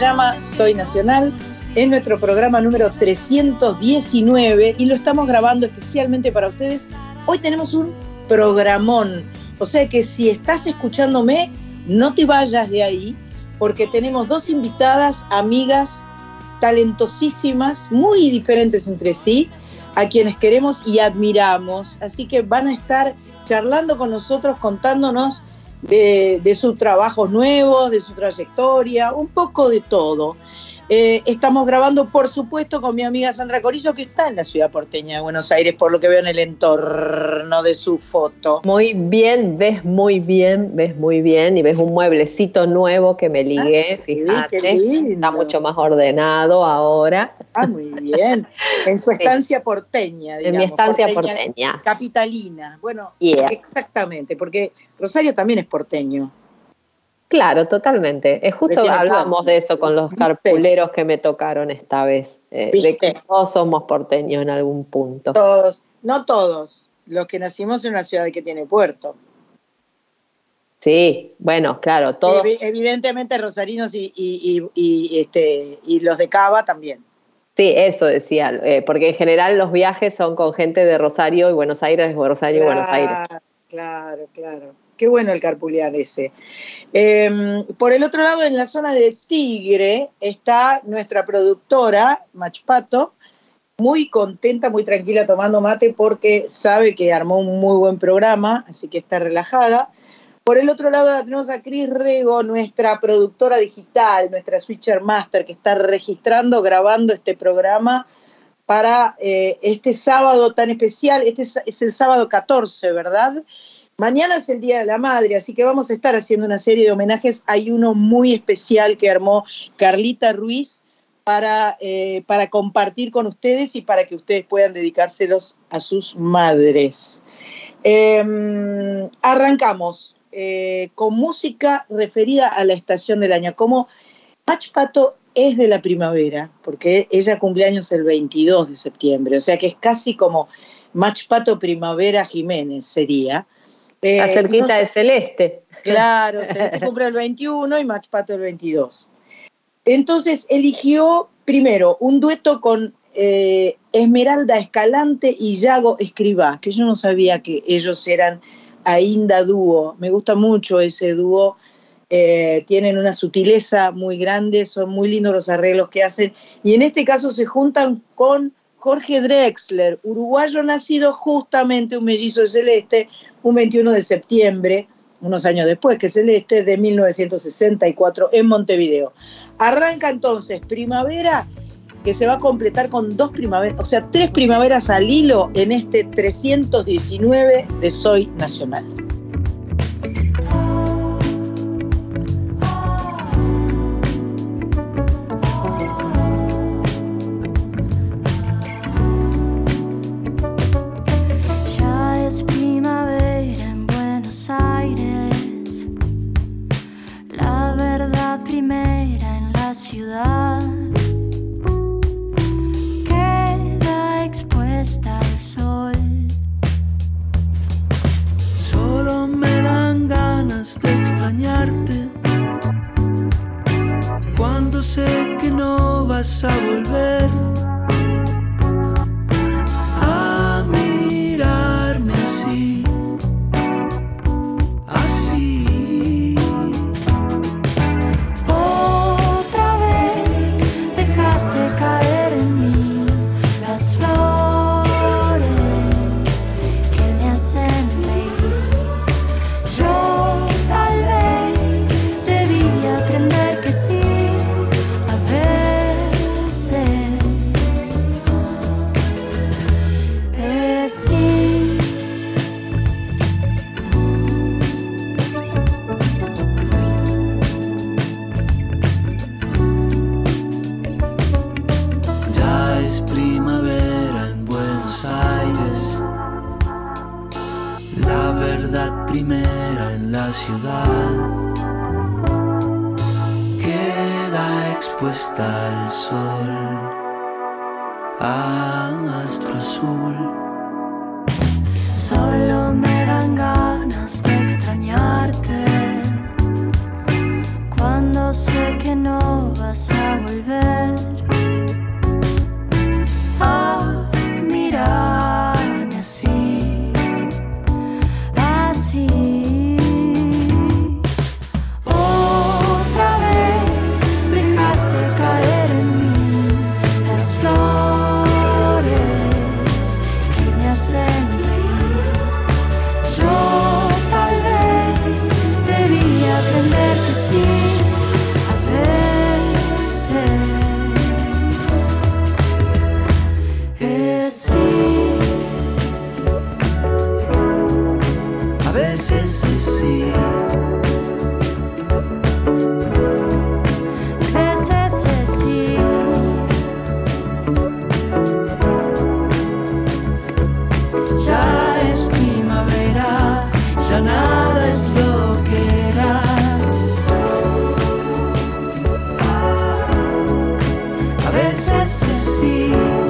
llama Soy Nacional es nuestro programa número 319 y lo estamos grabando especialmente para ustedes. Hoy tenemos un programón, o sea que si estás escuchándome, no te vayas de ahí, porque tenemos dos invitadas, amigas, talentosísimas, muy diferentes entre sí, a quienes queremos y admiramos. Así que van a estar charlando con nosotros, contándonos de, de sus trabajos nuevos, de su trayectoria, un poco de todo. Eh, estamos grabando, por supuesto, con mi amiga Sandra Corizo, que está en la ciudad porteña de Buenos Aires, por lo que veo en el entorno de su foto. Muy bien, ves muy bien, ves muy bien, y ves un mueblecito nuevo que me ligué, ah, fíjate, está mucho más ordenado ahora. Ah, muy bien. En su estancia porteña, digamos. En mi estancia porteña. Capitalina. Bueno, exactamente, porque Rosario también es porteño. Claro, totalmente. Es justo hablamos de eso con los carpuleros que me tocaron esta vez. Eh, de que todos somos porteños en algún punto. Todos, no todos, los que nacimos en una ciudad que tiene puerto. Sí, bueno, claro, todos. Evidentemente rosarinos y, este, y los de Cava también. Sí, eso decía, eh, porque en general los viajes son con gente de Rosario y Buenos Aires, Rosario y Buenos Aires. Claro, claro. Qué bueno el carpulear ese. Em, por el otro lado, en la zona de Tigre, está nuestra productora, Machpato, muy contenta, muy tranquila tomando mate porque sabe que armó un muy buen programa, así que está relajada. Por el otro lado tenemos a Cris Rego, nuestra productora digital, nuestra Switcher Master, que está registrando, grabando este programa para eh, este sábado tan especial. Este es, es, el sábado 14, ¿verdad? Mañana es el Día de la Madre, así que vamos a estar haciendo una serie de homenajes. Hay uno muy especial que armó Carlita Ruiz para, eh, compartir con ustedes y para que ustedes puedan dedicárselos a sus madres. Em, arrancamos eh, con música referida a la estación del año. Como Mach Pato es de la primavera, porque ella cumpleaños el 22 de septiembre, o sea que es casi como Mach Pato Primavera Jiménez sería. Eh, cerquita de Celeste. Claro, Celeste cumple el 21 y Max Pato el 22. Entonces eligió primero un dueto con eh, Esmeralda Escalante y Yago Escribá, que yo no sabía que ellos eran ainda dúo. Me gusta mucho ese dúo. Eh, tienen una sutileza muy grande, son muy lindos los arreglos que hacen. Y en este caso se juntan con Jorge Drexler, uruguayo nacido justamente un mellizo de Celeste, un 21 de septiembre, unos años después que Celeste, de 1964 en Montevideo. Arranca entonces primavera que se va a completar con dos primaveras, o sea, tres primaveras al hilo en este 319 de Soy Nacional. to see.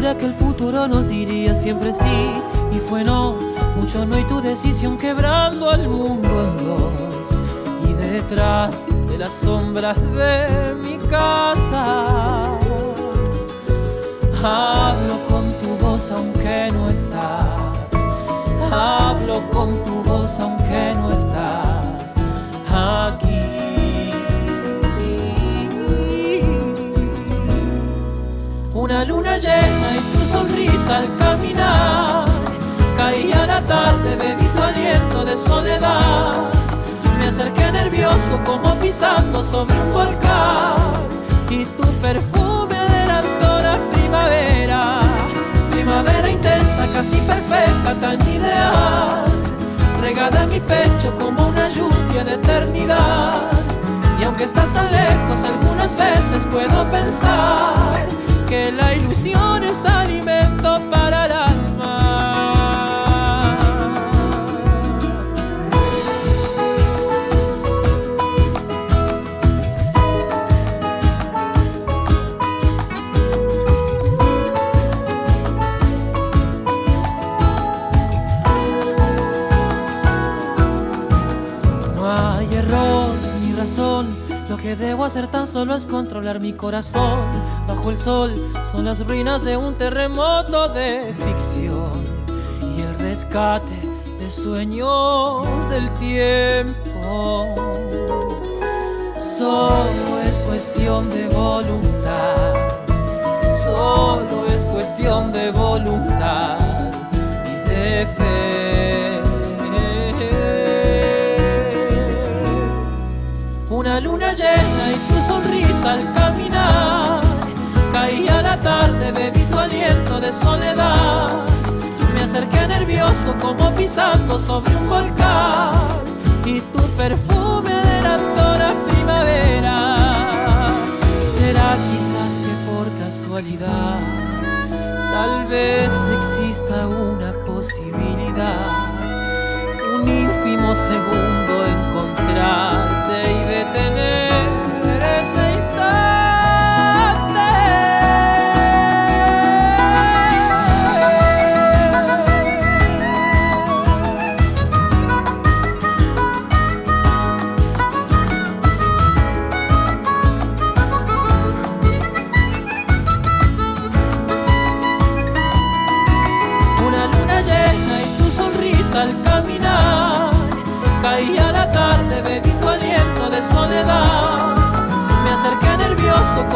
que el futuro nos diría siempre sí. Y fue no, mucho no y tu decisión quebrando al mundo en dos. Y detrás de las sombras de mi casa hablo con tu voz aunque no estás. Hablo con tu voz aunque no estás. Aquí una luna llena y tu sonrisa al caminar. Caía la tarde, bebí tu aliento de soledad. Me acerqué nervioso como pisando sobre un volcán. Y tu perfume adelantó la primavera. Primavera intensa, casi perfecta, tan ideal. Regada en mi pecho como una lluvia de eternidad. Y aunque estás tan lejos, algunas veces puedo pensar que la ilusión es alimento para el que debo hacer tan solo es controlar mi corazón. Bajo el sol son las ruinas de un terremoto de ficción y el rescate de sueños del tiempo. Solo es cuestión de voluntad, solo es cuestión de voluntad y de fe. Luna llena y tu sonrisa al caminar. Caía la tarde, bebí tu aliento de soledad. Me acerqué nervioso como pisando sobre un volcán y tu perfume adelantó la primavera. Será quizás que por casualidad tal vez exista una posibilidad, un ínfimo segundo encontrarte y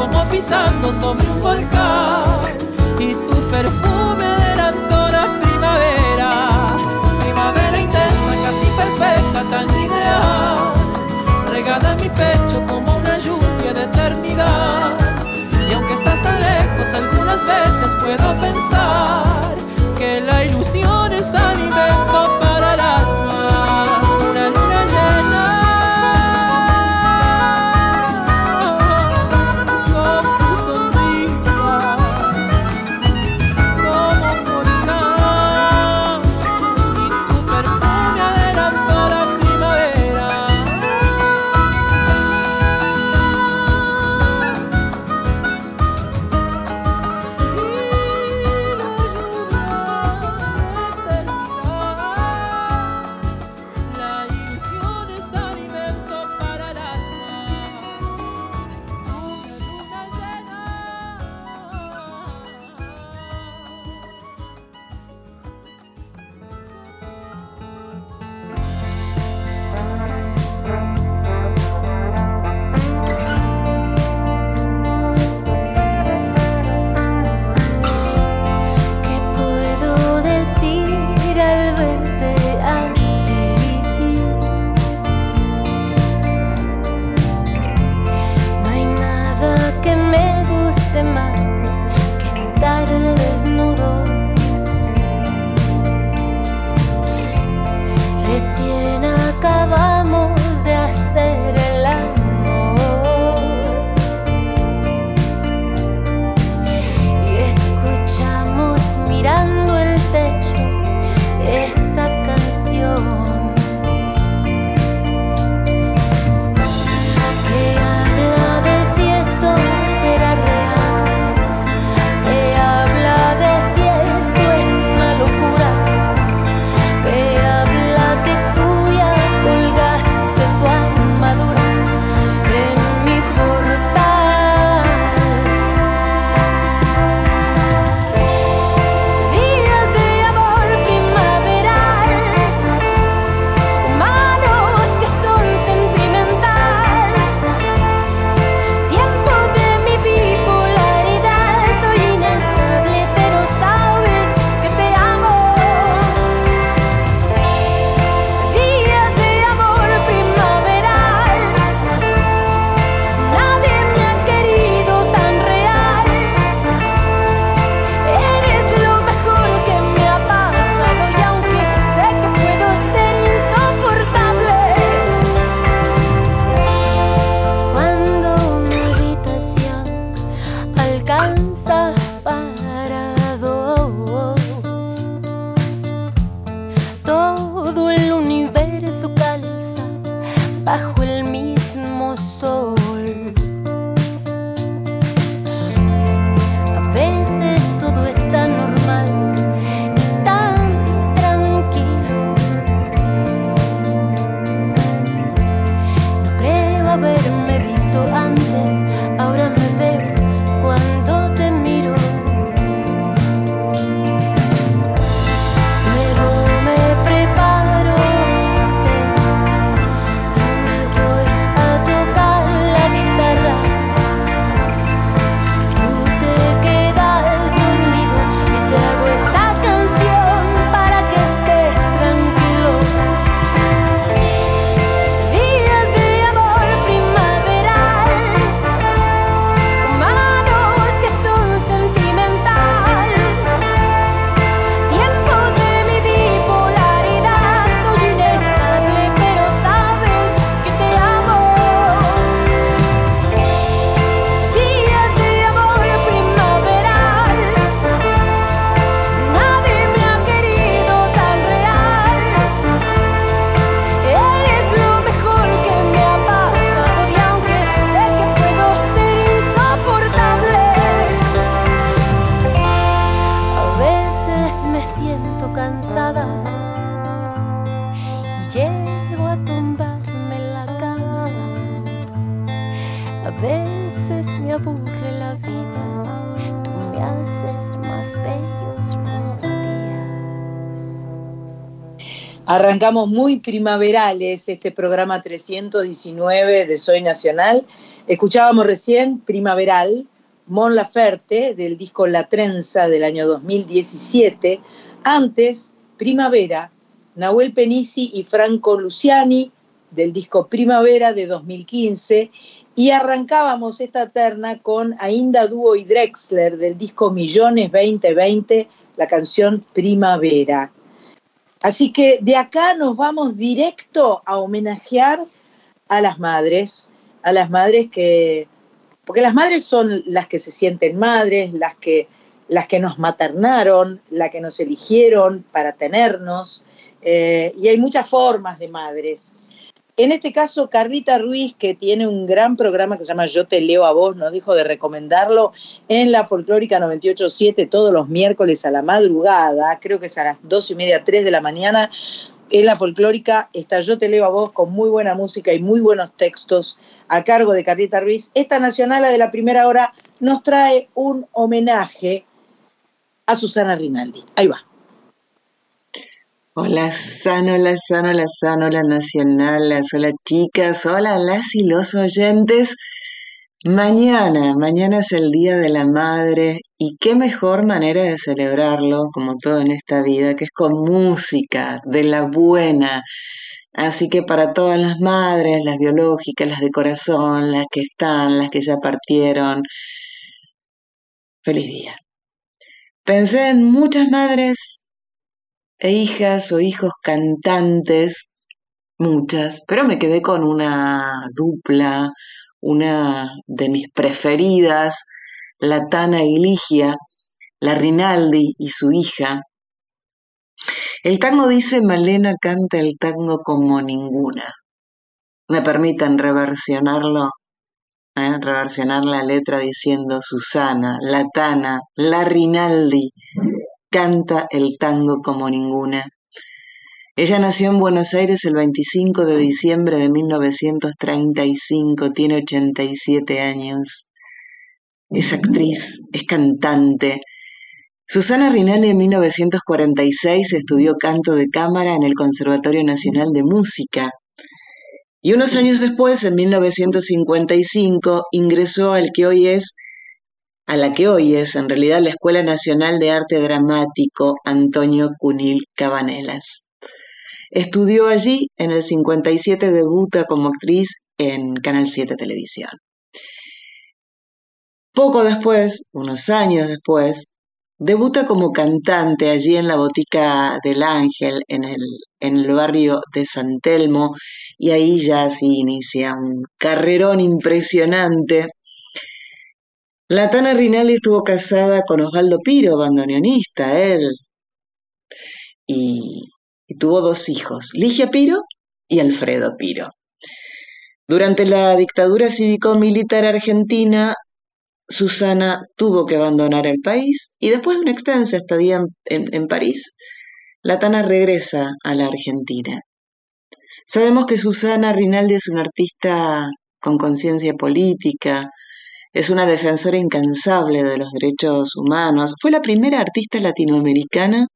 como pisando sobre un volcán. Y tu perfume adelantó la primavera. Primavera intensa, casi perfecta, tan ideal. Regada en mi pecho como una lluvia de eternidad. Y aunque estás tan lejos, algunas veces puedo pensar que la ilusión es alimento para el alma. Arrancamos muy primaverales este programa 319 de Soy Nacional. Escuchábamos recién Primaveral Mon Laferte del disco La Trenza del año 2017. Antes, Primavera, Nahuel Penisi y Franco Luciani del disco Primavera de 2015. Y arrancábamos esta terna con Ainda Dúo y Drexler del disco Millones 2020, la canción Primavera. Así que de acá nos vamos directo a homenajear a las madres, a las madres que porque las madres son las que se sienten madres, las que, las que nos maternaron, las que nos eligieron para tenernos, eh, y hay muchas formas de madres. En este caso, Carlita Ruiz, que tiene un gran programa que se llama Yo te leo a vos, nos dijo de recomendarlo en la Folclórica 98.7 todos los miércoles a la madrugada, creo que es a las dos y media, tres de la mañana, en la folclórica está Yo te leo a vos con muy buena música y muy buenos textos a cargo de Carlita Ruiz. Esta nacional de la primera hora nos trae un homenaje a Susana Rinaldi. Ahí va. Hola Sano, hola Sano, hola Sano, hola Nacional, hola chicas, hola las y los oyentes. Mañana, mañana es el Día de la Madre y qué mejor manera de celebrarlo, como todo en esta vida, que es con música, de la buena. Así que para todas las madres, las biológicas, las de corazón, las que están, las que ya partieron, feliz día. Pensé en muchas madres e hijas o hijos cantantes, muchas, pero me quedé con una dupla una de mis preferidas, la Tana Ligia, la Rinaldi y su hija. El tango dice Malena canta el tango como ninguna. Me permitan reversionarlo, ¿eh? reversionar la letra diciendo Susana, la Tana, la Rinaldi canta el tango como ninguna. Ella nació en Buenos Aires el 25 de diciembre de 1935, tiene 87 años. Es actriz, es cantante. Susana Rinaldi en 1946 estudió canto de cámara en el Conservatorio Nacional de Música. Y unos años después, en 1955, ingresó al que hoy es, a la que hoy es en realidad la Escuela Nacional de Arte Dramático Antonio Cunil Cabanelas. Estudió allí, en el 57 debuta como actriz en Canal 7 Televisión. Poco después, unos años después, debuta como cantante allí en la Botica del Ángel, en el, en el barrio de San Telmo, y ahí ya se inicia un carrerón impresionante. La Tana Rinaldi estuvo casada con Osvaldo Piro, bandoneonista, él. Y tuvo dos hijos, Ligia Piro y Alfredo Piro. Durante la dictadura cívico-militar argentina, Susana tuvo que abandonar el país y después de una extensa estadía en, París, la Tana regresa a la Argentina. Sabemos que Susana Rinaldi es una artista con conciencia política, es una defensora incansable de los derechos humanos, fue la primera artista latinoamericana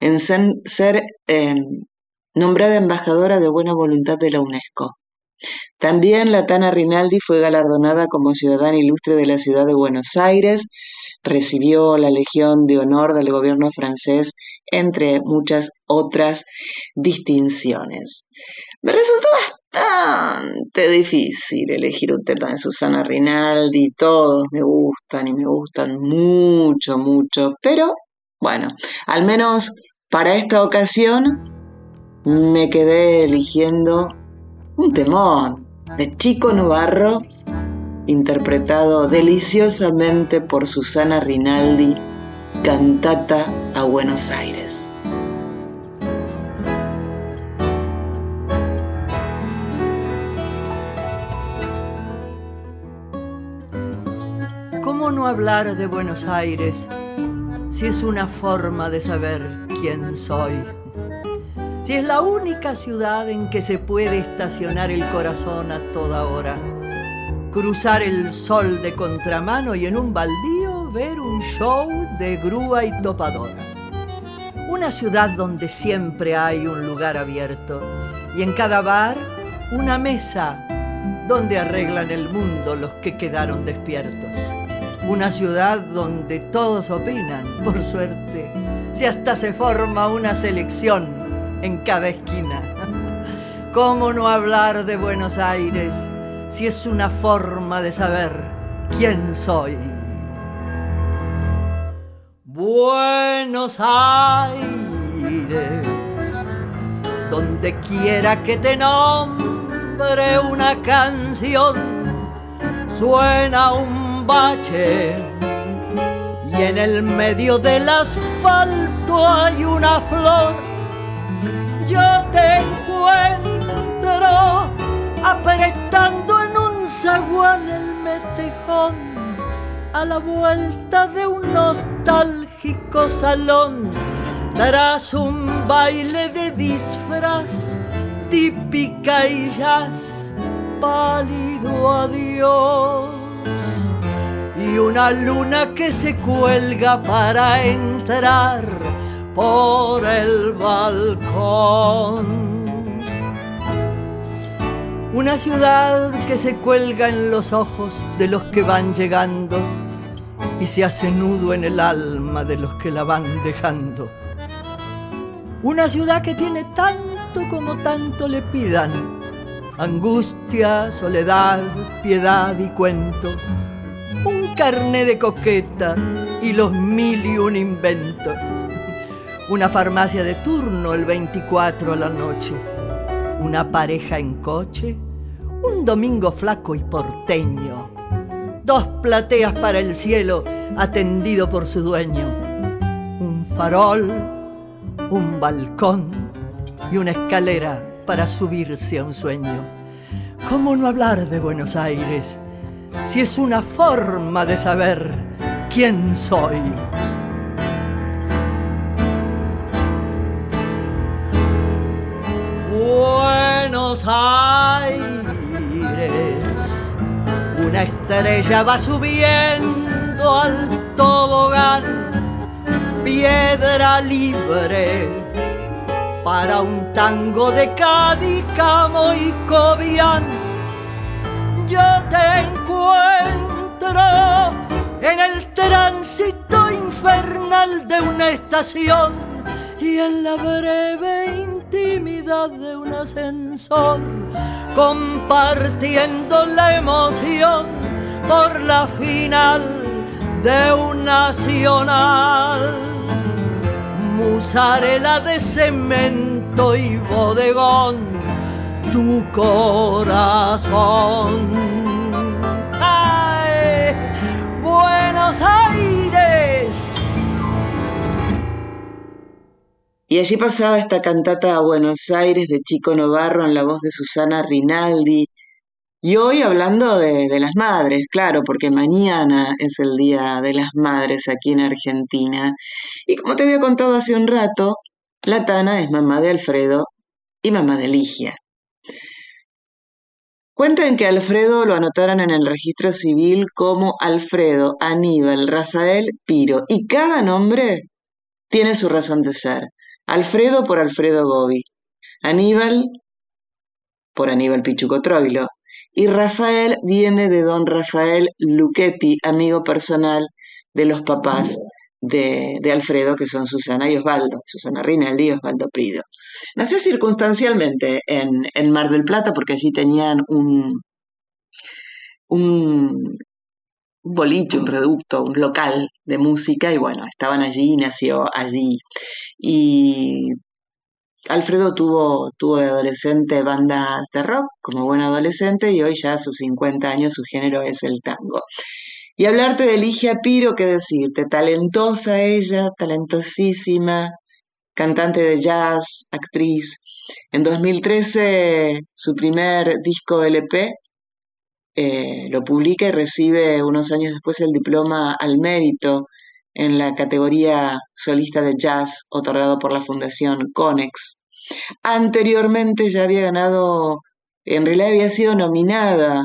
en ser em, nombrada embajadora de buena voluntad de la UNESCO. También la Tana Rinaldi fue galardonada como ciudadana ilustre de la ciudad de Buenos Aires, recibió la Legión de Honor del gobierno francés, entre muchas otras distinciones. Me resultó bastante difícil elegir un tema de Susana Rinaldi, todos me gustan y me gustan mucho, mucho, pero bueno, al menos para esta ocasión me quedé eligiendo un temón de Chico Novarro, interpretado deliciosamente por Susana Rinaldi, cantata a Buenos Aires. ¿Cómo no hablar de Buenos Aires? si es una forma de saber quién soy. Si es la única ciudad en que se puede estacionar el corazón a toda hora, cruzar el sol de contramano y en un baldío ver un show de grúa y topadora. Una ciudad donde siempre hay un lugar abierto y en cada bar una mesa donde arreglan el mundo los que quedaron despiertos. Una ciudad donde todos opinan, por suerte, si hasta se forma una selección en cada esquina. ¿Cómo no hablar de Buenos Aires si es una forma de saber quién soy? Buenos Aires, donde quiera que te nombre una canción, suena un y en el medio del asfalto hay una flor. Yo te encuentro apretando en un zaguán el metejón a la vuelta de un nostálgico salón. Tras un baile de disfraz típica y jazz pálido adiós y una luna que se cuelga para entrar por el balcón. Una ciudad que se cuelga en los ojos de los que van llegando y se hace nudo en el alma de los que la van dejando. Una ciudad que tiene tanto como tanto le pidan, angustia, soledad, piedad y cuento carné de coqueta y los mil y un inventos. Una farmacia de turno el 24 a la noche. Una pareja en coche. Un domingo flaco y porteño. Dos plateas para el cielo atendido por su dueño. Un farol, un balcón y una escalera para subirse a un sueño. ¿Cómo no hablar de Buenos Aires? Si es una forma de saber quién soy. Buenos Aires, una estrella va subiendo al tobogán, piedra libre para un tango de Cádiz, y Cobian yo te encuentro en el tránsito infernal de una estación y en la breve intimidad de un ascensor, compartiendo la emoción por la final de un nacional. Musarela de cemento y bodegón tu corazón. ¡Ay! Buenos Aires. Y allí pasaba esta cantata a Buenos Aires de Chico Novarro en la voz de Susana Rinaldi. Y hoy hablando de, de, las madres, claro, porque mañana es el Día de las Madres aquí en Argentina. Y como te había contado hace un rato, la Tana es mamá de Alfredo y mamá de Ligia. Cuentan que Alfredo lo anotaron en el registro civil como Alfredo, Aníbal, Rafael, Piro, y cada nombre tiene su razón de ser. Alfredo por Alfredo Gobi, Aníbal por Aníbal Pichuco Troilo, y Rafael viene de don Rafael Luchetti, amigo personal de los papás de, Alfredo, que son Susana y Osvaldo, Susana Rinaldi y Osvaldo Prido. Nació circunstancialmente en, Mar del Plata porque allí tenían un, un, boliche, un reducto, un local de música y bueno, estaban allí y nació allí. Y Alfredo tuvo, tuvo de adolescente bandas de rock como buen adolescente y hoy ya a sus 50 años su género es el tango. Y hablarte de Ligia Piro, ¿qué decirte? Talentosa ella, talentosísima, cantante de jazz, actriz. En 2013 su primer disco LP eh, lo publica y recibe unos años después el diploma al mérito en la categoría solista de jazz otorgado por la Fundación Conex. Anteriormente ya había ganado, en realidad había sido nominada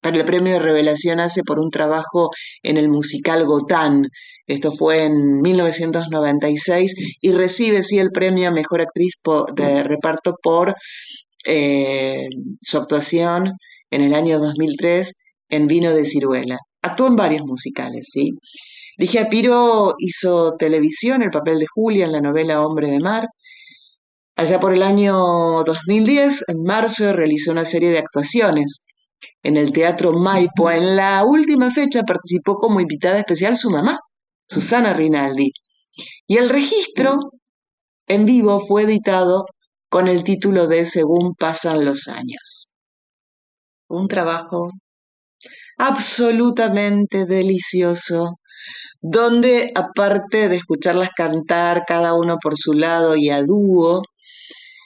para el premio de Revelación hace por un trabajo en el musical Gotán. Esto fue en 1996 y recibe sí el premio a Mejor Actriz de Reparto por eh, su actuación en el año 2003 en Vino de Ciruela. Actuó en varios musicales, ¿sí? Ligia Piro hizo televisión, el papel de Julia en la novela Hombre de Mar. Allá por el año 2010, en marzo, realizó una serie de actuaciones en el Teatro Maipo. En la última fecha participó como invitada especial su mamá, Susana Rinaldi. Y el registro en vivo fue editado con el título de Según pasan los años. Un trabajo absolutamente delicioso, donde aparte de escucharlas cantar cada uno por su lado y a dúo,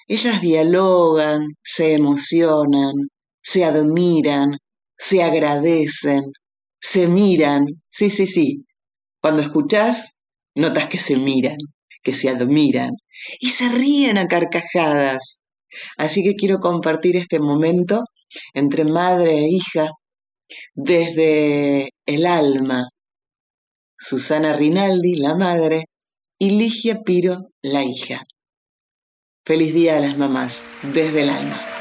ellas dialogan, se emocionan, se admiran, se agradecen, se miran. Sí, sí, sí. Cuando escuchás, notas que se miran, que se admiran y se ríen a carcajadas. Así que quiero compartir este momento entre madre e hija desde el alma. Susana Rinaldi, la madre, y Ligia Piro, la hija. Feliz día a las mamás, desde el alma.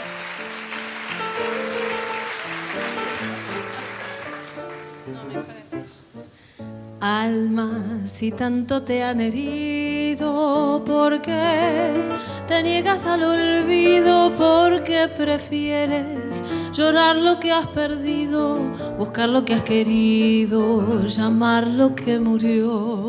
Alma, si tanto te han herido, ¿por qué te niegas al olvido? ¿Por qué prefieres llorar lo que has perdido, buscar lo que has querido, llamar lo que murió?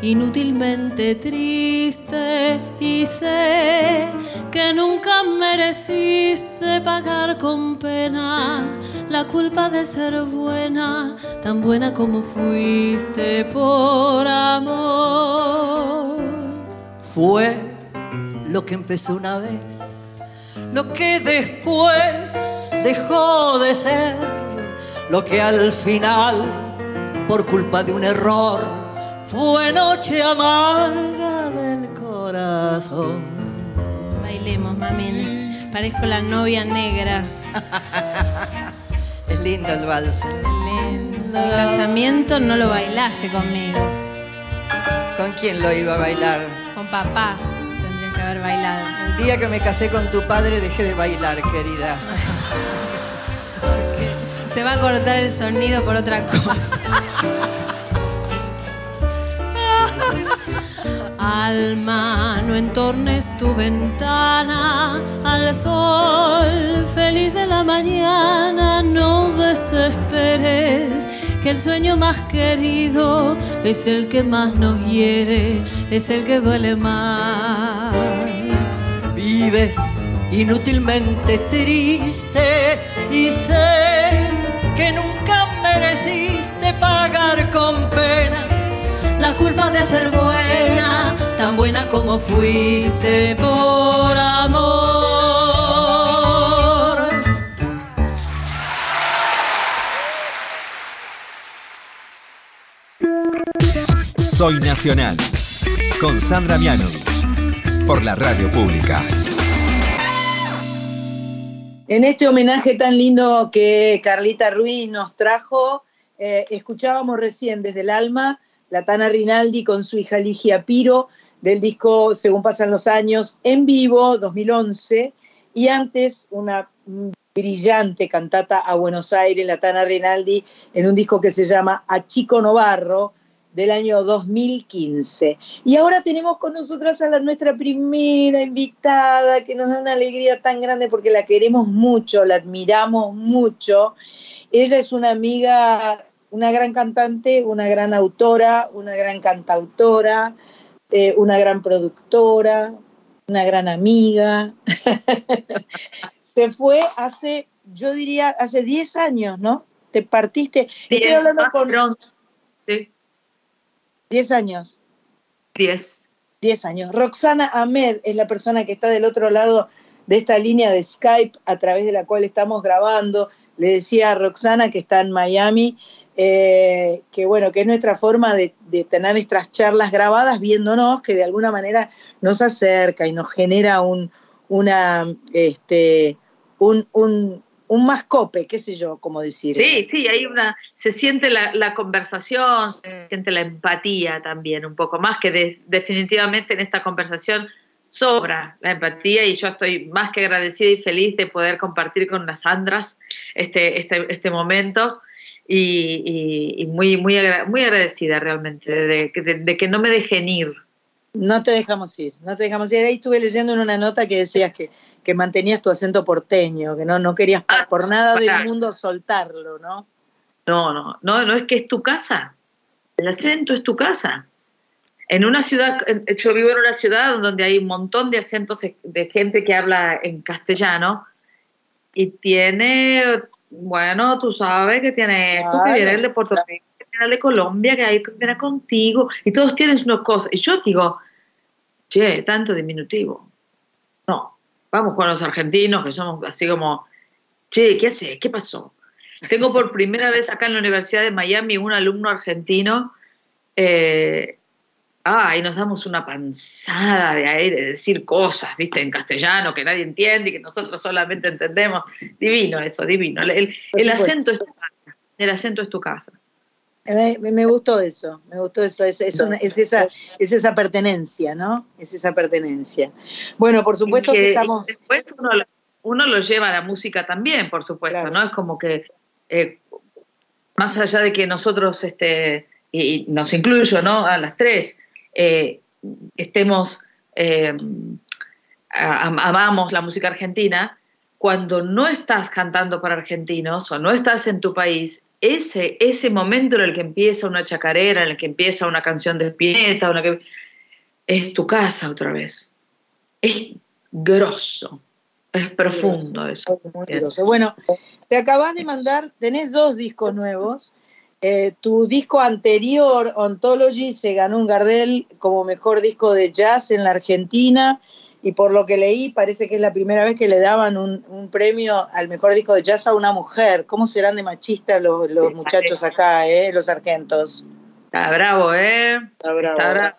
Inútilmente triste y sé que nunca mereciste pagar con pena la culpa de ser buena, tan buena como fuiste por amor. Fue lo que empezó una vez, lo que después dejó de ser, lo que al final, por culpa de un error, fue noche amarga del corazón. Bailemos, mami, parezco la novia negra. es lindo el vals. Lindo. El casamiento no lo bailaste conmigo. ¿Con quién lo iba a bailar? Con papá. Tendrías que haber bailado. El día que me casé con tu padre dejé de bailar, querida. Porque se va a cortar el sonido por otra cosa. Alma, no entornes tu ventana al sol feliz de la mañana, no desesperes, que el sueño más querido es el que más nos hiere, es el que duele más. Vives inútilmente triste y sé que nunca mereciste pagar con penas la culpa de ser buena, tan buena como fuiste por amor. Soy Nacional, con Sandra Mianovich, por la radio pública. En este homenaje tan lindo que Carlita Ruiz nos trajo, eh, escuchábamos recién desde el alma la Tana Rinaldi con su hija Ligia Piro, del disco Según pasan los años, en vivo, 2011, y antes una brillante cantata a Buenos Aires, la Tana Rinaldi, en un disco que se llama A Chico Novarro, del año 2015. Y ahora tenemos con nosotras a la, nuestra primera invitada, que nos da una alegría tan grande porque la queremos mucho, la admiramos mucho. Ella es una amiga una gran cantante, una gran autora, una gran cantautora, eh, una gran productora, una gran amiga. Se fue hace, yo diría, hace 10 años, ¿no? Te partiste. Estoy hablando con. Sí. 10 años. 10. 10 años. Roxana Ahmed es la persona que está del otro lado de esta línea de Skype a través de la cual estamos grabando. Le decía a Roxana que está en Miami eh, que bueno, que es nuestra forma de, tener nuestras charlas grabadas viéndonos, que de alguna manera nos acerca y nos genera un, una, este, un, un, un mascope, qué sé yo, cómo decir. Sí, sí, hay una, se siente la, conversación, se siente la empatía también, un poco más que definitivamente en esta conversación sobra la empatía y yo estoy más que agradecida y feliz de poder compartir con las Sandras este, este, este momento y, muy, muy, muy agradecida realmente de, que no me dejen ir. No te dejamos ir, no te dejamos ir. Ahí estuve leyendo en una nota que decías que, que mantenías tu acento porteño, que no, no querías ah, por nada del mundo soltarlo, ¿no? No, no, no, no es que es tu casa. El acento es tu casa. En una ciudad, yo vivo en una ciudad donde hay un montón de acentos de gente que habla en castellano y tiene bueno, tú sabes que tiene esto, que viene el de Puerto Rico, que viene el de Colombia, que que viene contigo, y todos tienen unas cosas. Y yo digo, che, tanto diminutivo. No, vamos con los argentinos, que somos así como, che, ¿qué hace? ¿Qué pasó? Tengo por primera vez acá en la Universidad de Miami un alumno argentino eh, ah, y nos damos una panzada de ahí, de decir cosas, viste, en castellano que nadie entiende y que nosotros solamente entendemos. Divino eso, divino. El, acento es tu casa. El acento es tu casa. Me, gustó eso, me gustó eso, es, esa, es esa pertenencia, ¿no? Es esa pertenencia. Bueno, por supuesto que, estamos... Después uno, lo lleva a la música también, por supuesto, ¿no? Es como que, eh, más allá de que nosotros, este, y nos incluyo, ¿no? A las tres, eh, estemos, eh, amamos la música argentina, cuando no estás cantando para argentinos o no estás en tu país, ese, ese momento en el que empieza una chacarera, en el que empieza una canción de Spinetta, una que, es tu casa otra vez. Es grosso, es profundo eso. Bueno, te acabas de mandar, tenés dos discos nuevos. Eh, tu disco anterior, Ontology, se ganó un Gardel como mejor disco de jazz en la Argentina y por lo que leí parece que es la primera vez que le daban un, premio al mejor disco de jazz a una mujer. ¿Cómo serán de machistas los, muchachos acá, eh, los argentos? Está bravo, ¿eh? Está bravo.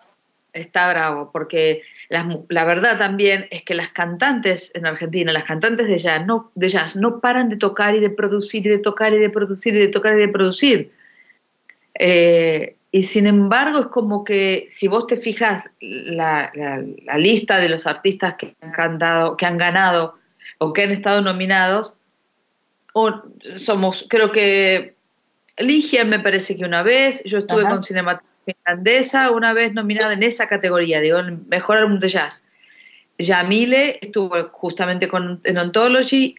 Está bravo, porque la, verdad también es que las cantantes en Argentina, las cantantes de jazz, no, de jazz, no paran de tocar y de producir y de tocar y de producir y de tocar y de producir. Eh, y sin embargo, es como que si vos te fijas la, lista de los artistas que han, cantado, que han ganado o que han estado nominados, o somos, creo que Ligia me parece que una vez, yo estuve con Cinematografía Irlandesa, una vez nominada en esa categoría, digo, el mejor álbum de jazz. Yamile estuvo justamente con, en Ontology,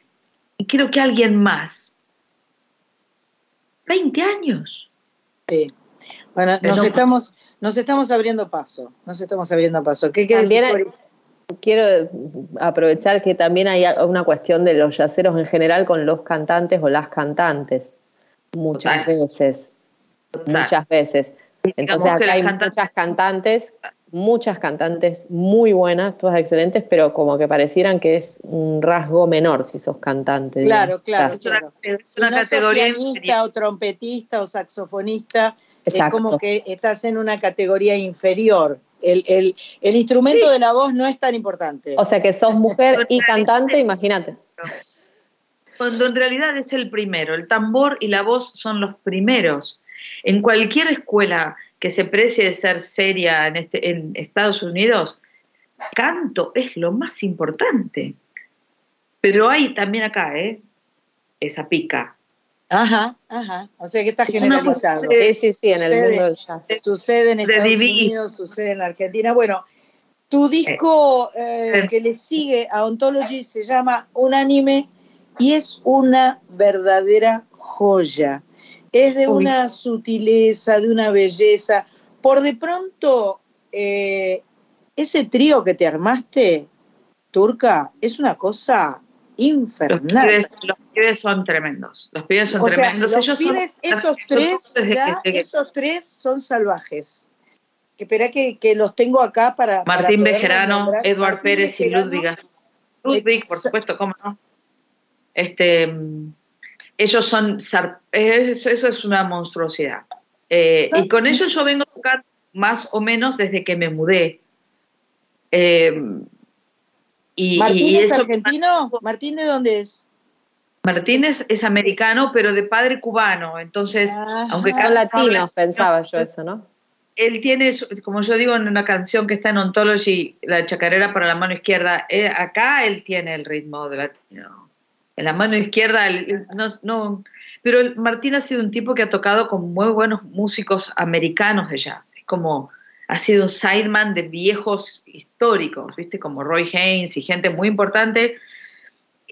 y creo que alguien más. 20 años. Sí. Bueno, nos estamos, nos estamos abriendo paso, nos estamos abriendo paso. ¿Qué también Quiero aprovechar que también hay una cuestión de los yaceros en general con los cantantes o las cantantes, muchas veces, muchas veces. Entonces acá hay muchas cantantes, muchas cantantes muy buenas, todas excelentes, pero como que parecieran que es un rasgo menor si sos cantante. Claro, claro. Es una, categoría pianista o trompetista o saxofonista, es como que estás en una categoría inferior. El, instrumento de la voz no es tan importante. O sea que sos mujer y cantante, imagínate. Cuando en realidad es el primero, el tambor y la voz son los primeros. En cualquier escuela que se precie de ser seria en, este, en Estados Unidos, canto es lo más importante. Pero hay también acá, ¿eh? Esa pica. Ajá, ajá. O sea que está generalizado. Sí, sí, sí, en el mundo del jazz. Sucede en Estados Unidos, sucede en la Argentina. Bueno, tu disco eh, que le sigue a Ontology se llama Unánime y es una verdadera joya. Es de una sutileza, de una belleza. Por de pronto, eh, ese trío que te armaste, Turca, es una cosa infernal. Los pibes, son tremendos. Los pibes son tremendos. Ellos esos tres, esos tres son salvajes. Espera que, que, los tengo acá para. Martín Bejerano, Eduard Pérez y Ludwig. Ludwig, por supuesto, cómo no. Este, ellos son, zar- eso, eso es una monstruosidad. Eh, y con ellos yo vengo a tocar más o menos desde que me mudé. Eh, y, ¿Martín y es eso- argentino? ¿Martín de dónde es? Martínez es americano, pero de padre cubano. Entonces, aunque habla latinos, pensaba yo eso, ¿no? él tiene, como yo digo en una canción que está en Ontology, la chacarera para la mano izquierda, eh, acá él tiene el ritmo de latino. En la mano izquierda, no, no- pero Martín ha sido un tipo que ha tocado con muy buenos músicos americanos de jazz, Es como ha sido un sideman de viejos históricos, ¿viste? Como Roy Haynes y gente muy importante.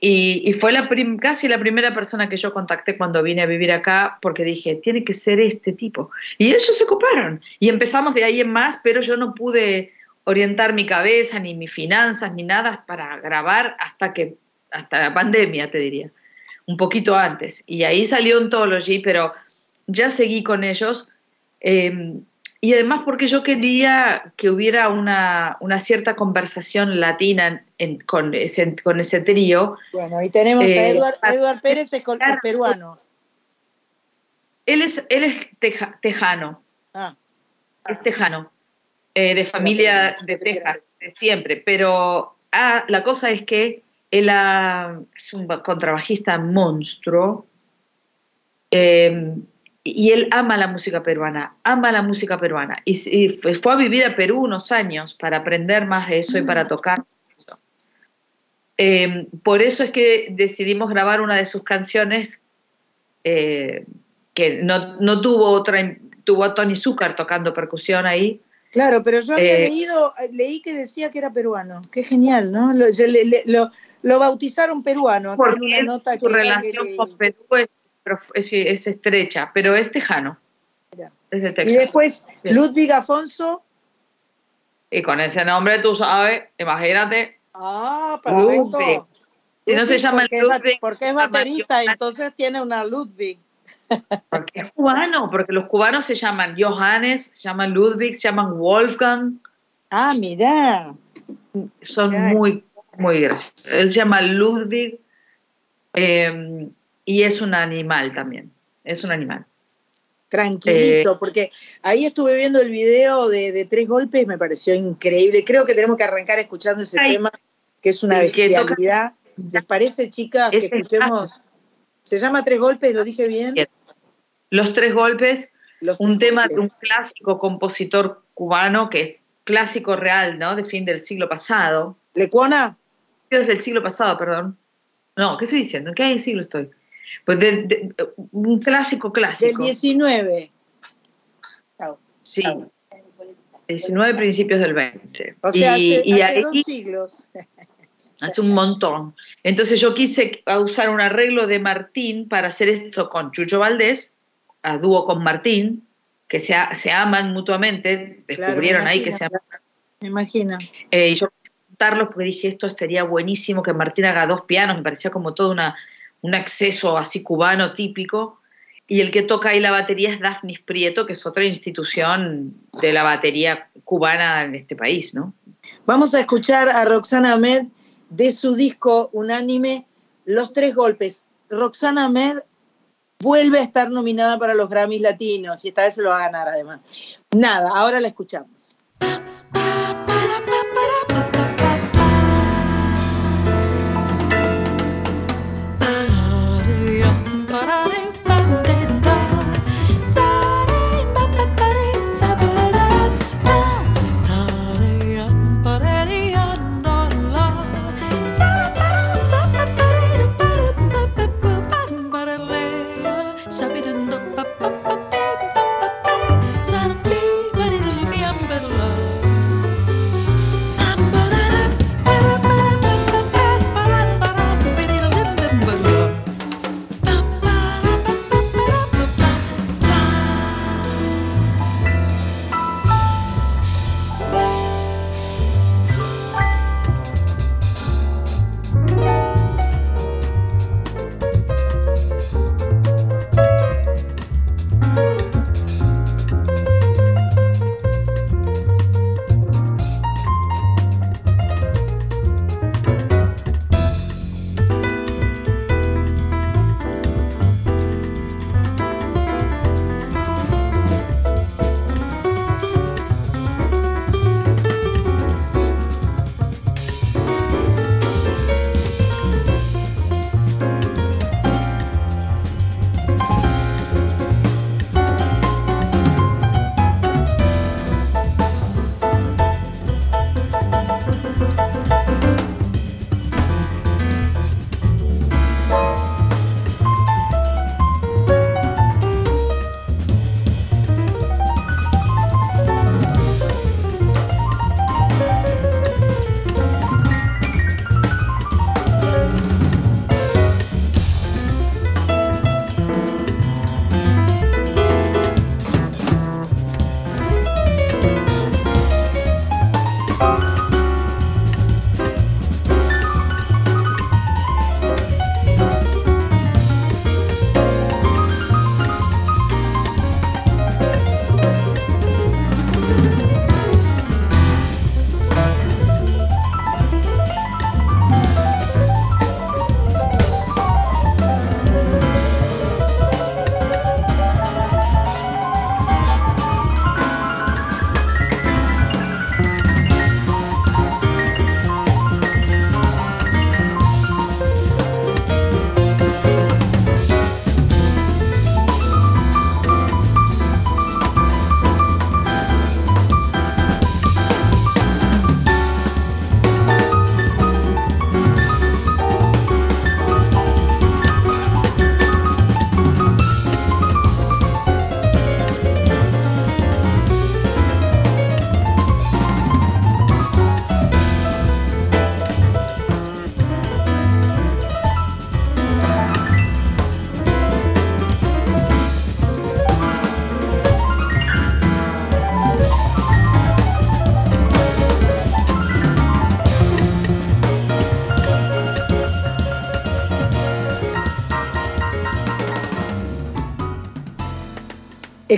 Y, fue la casi la primera persona que yo contacté cuando vine a vivir acá porque dije, tiene que ser este tipo. Y ellos se ocuparon. Y empezamos de ahí en más, pero yo no pude orientar mi cabeza, ni mis finanzas, ni nada para grabar hasta que, hasta la pandemia, te diría. Un poquito antes. Y ahí salió Ontology, pero ya seguí con ellos. eh, y además porque yo quería que hubiera una, una cierta conversación latina en- en- con, ese, con ese trío. Bueno, y tenemos a Eh, Eduard, Eduard Pérez, es, peruano. Él es, él es teja- tejano. Ah. Es tejano. eh, de familia de Texas, de siempre. Pero ah, la cosa es que él es un contrabajista monstruo. eh, y él ama la música peruana, ama la música peruana. Y, y fue, a vivir a Perú unos años para aprender más de eso y para tocar eso. Eh, por eso es que decidimos grabar una de sus canciones eh, que no, no tuvo otra, tuvo a Tony Zucker tocando percusión ahí. Claro, pero yo había Eh, leído, leí que decía que era peruano. Qué genial, ¿no? Lo, yo le- le- lo- lo bautizaron peruano. en Porque una nota su que- relación que- con Perú es, es- es estrecha, pero es tejano. Es de Y después. Ludwig Afonso. Y con ese nombre, tú sabes, imagínate. Ah, Ludwig. perfecto. Si no se Ludwig, llama porque es Ludwig, porque es se llama baterista, entonces tiene una Ludwig. Es cubano, porque los cubanos se llaman Johannes, se llaman Ludwig, se llaman Wolfgang. Ah, mirá. Son muy, muy graciosos. Él se llama Ludwig eh, y es un animal también. Es un animal. Tranquilito, Eh, porque ahí estuve viendo el video de, de tres golpes, me pareció increíble. Creo que tenemos que arrancar escuchando ese Ay. tema, que es una bestialidad. ¿Les parece, chicas, que escuchemos? Se llama Tres Golpes, ¿lo dije bien? Los tres golpes, Los un tema de un clásico compositor cubano que es clásico real, ¿no? De fin del siglo pasado. ¿Lecuona? Desde el siglo pasado, perdón. No, ¿qué estoy diciendo? ¿En qué siglo estoy? Pues de- de- un clásico Del clásico. 19. Sí. 19 principios del 20. O sea, y, hace, y hace ahí dos siglos. hace un montón. Entonces yo quise usar un arreglo de Martín para hacer esto con Chucho Valdés, a dúo con Martín, que se, se aman mutuamente, descubrieron ahí que se aman. Me imagino. Eh, y yo porque dije, esto sería buenísimo que Martín haga dos pianos, me parecía como todo una, un acceso así cubano típico. Y el que toca ahí la batería es Daphnis Prieto, que es otra institución de la batería cubana en este país, ¿no? Vamos a escuchar a Roxana Ahmed de su disco unánime Los Tres Golpes. Roxana Ahmed vuelve a estar nominada para los Grammys Latinos y esta vez se lo va a ganar además. Nada, ahora la escuchamos.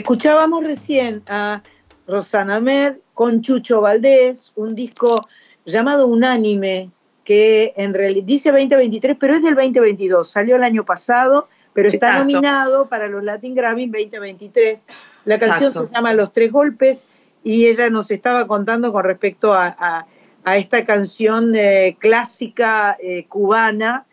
Escuchábamos recién a Rosana Med con Chucho Valdés, un disco llamado Unánime, que en realidad dice 2023, pero es del 2022, salió el año pasado, pero está Exacto. nominado para los Latin Grammy 2023. La canción Exacto. se llama Los Tres Golpes y ella nos estaba contando con respecto a, a- a esta canción eh, clásica eh, cubana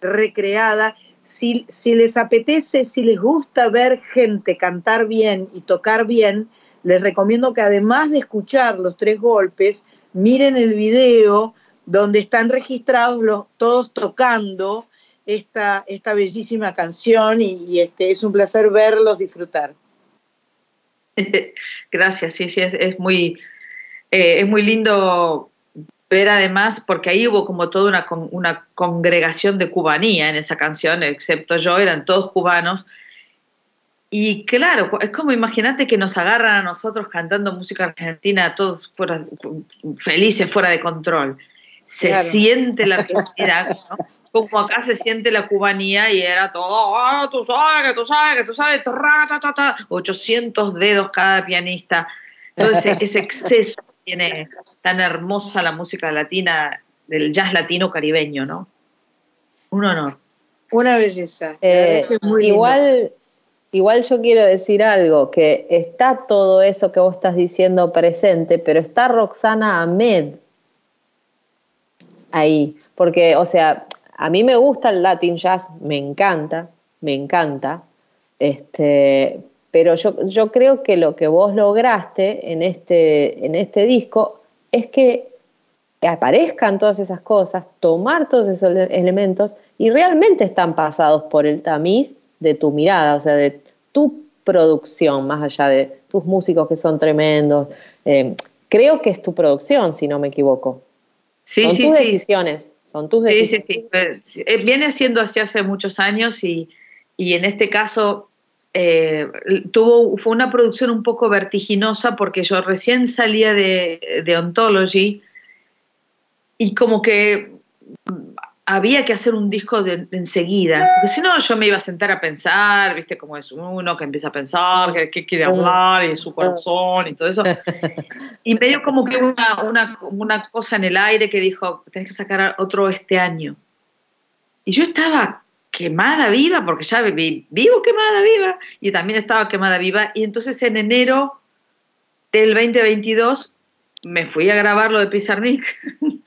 recreada. Si, les apetece, si les gusta ver gente cantar bien y tocar bien, les recomiendo que además de escuchar los tres golpes, miren el video donde están registrados los, todos tocando esta, esta bellísima canción y, este, es un placer verlos disfrutar. Gracias, sí, sí, es muy, eh, es muy lindo ver además, porque ahí hubo como toda una, una congregación de cubanía en esa canción, excepto yo, eran todos cubanos. Y claro, es como imagínate que nos agarran a nosotros cantando música argentina, todos fuera, felices, fuera de control. Se Claro. siente la argentinidad, ¿no? como acá se siente la cubanía y era todo, "Ah, tú sabes, que tú sabes, que tú sabes, ta, ta, ta", 800 dedos cada pianista. Entonces, ese exceso tiene tan hermosa la música latina, del jazz latino caribeño, ¿no? Un honor. Una belleza. Eh, es lindo. igual, igual yo quiero decir algo, que está todo eso que vos estás diciendo presente, pero está Roxana Ahmed ahí. Porque, o sea, a mí me gusta el Latin Jazz, me encanta, me encanta. Este, pero yo, yo creo que lo que vos lograste en este, en este disco es que aparezcan todas esas cosas, tomar todos esos ele- elementos y realmente están pasados por el tamiz de tu mirada, o sea, de tu producción, más allá de tus músicos que son tremendos. Eh, creo que es tu producción, si no me equivoco. Sí, son sí, tus sí. decisiones, son tus Sí, sí, decisiones. sí. Eh, sí, Viene siendo así hace muchos años y, y en este caso eh, tuvo, fue una producción un poco vertiginosa porque yo recién salía de, de Ontology y como que había que hacer un disco de, de enseguida, porque si no yo me iba a sentar a pensar, viste cómo es uno que empieza a pensar, que quiere hablar y su corazón y todo eso. Y me dio como que una, una, una cosa en el aire que dijo, tenés que sacar otro este año. Y yo estaba quemada viva, porque ya vi- vivo quemada viva, y también estaba quemada viva. Y entonces en enero del 2022 me fui a grabar lo de Pizarnik.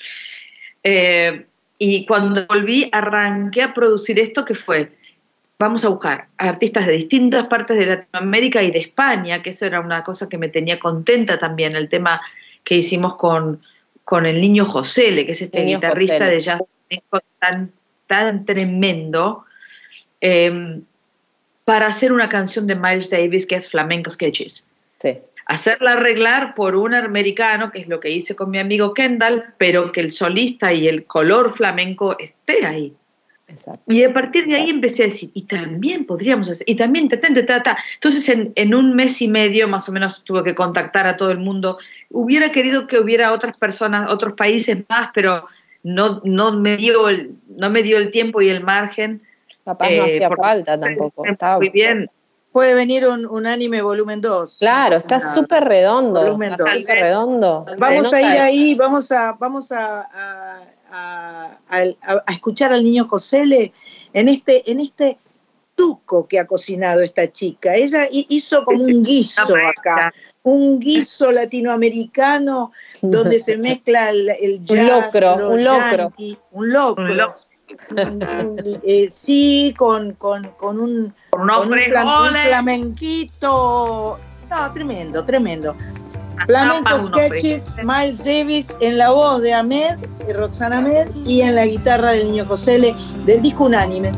Eh, y cuando volví, arranqué a producir esto que fue, vamos a buscar a artistas de distintas partes de Latinoamérica y de España, que eso era una cosa que me tenía contenta también, el tema que hicimos con, con el niño José, que es este Niño guitarrista Josele. de jazz tan, tan tremendo, eh, para hacer una canción de Miles Davis que es Flamenco Sketches. Sí. Hacerla arreglar por un americano, que es lo que hice con mi amigo Kendall, pero que el solista y el color flamenco esté ahí. Exacto. Y a partir de ahí empecé a decir, y también podríamos hacer, y también, ta, ta, ta, entonces en, en un mes y medio más o menos tuve que contactar a todo el mundo. Hubiera querido que hubiera otras personas, otros países más, pero no, no, me, dio el, no me dio el tiempo y el margen. Capaz no Eh, hacía falta tampoco. Estaba- Muy bien. Puede venir un, un anime volumen 2. Claro, está súper redondo. Volumen Está dos. súper redondo. Vamos a ir ahí, vamos a, vamos a, a- a- a- a escuchar al niño Josele en este, en este tuco que ha cocinado esta chica. Ella hi- hizo como un guiso acá, un guiso latinoamericano donde se mezcla el, el jazz, locro, los un locro. yankees, un locro. Un locro. Un- un- eh, sí, con, con, con un, Con un, flamenquito. No, tremendo, tremendo. Flamenco Sketches, Miles Davis en la voz de Ahmed, de Roxana Ahmed, y en la guitarra del niño Josele del disco Unánime.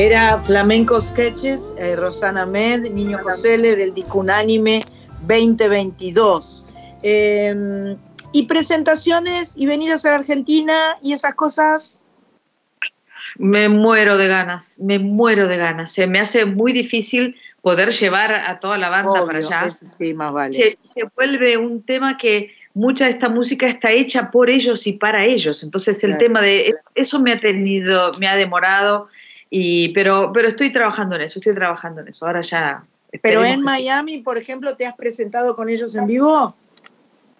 Era Flamenco Sketches, eh, Rosana Med, Niño José L, del disco Unánime 2022. Eh, y presentaciones y venidas a la Argentina y esas cosas. Me muero de ganas, me muero de ganas. Se me hace muy difícil poder llevar a toda la banda Obvio, para allá. eso sí, más vale. que se vuelve un tema que mucha de esta música está hecha por ellos y para ellos. Entonces el Claro. tema de eso me ha tenido, me ha demorado, y, pero, pero estoy trabajando en eso, estoy trabajando en eso. Ahora ya. Pero en sí. Miami, por ejemplo, ¿te has presentado con ellos en vivo?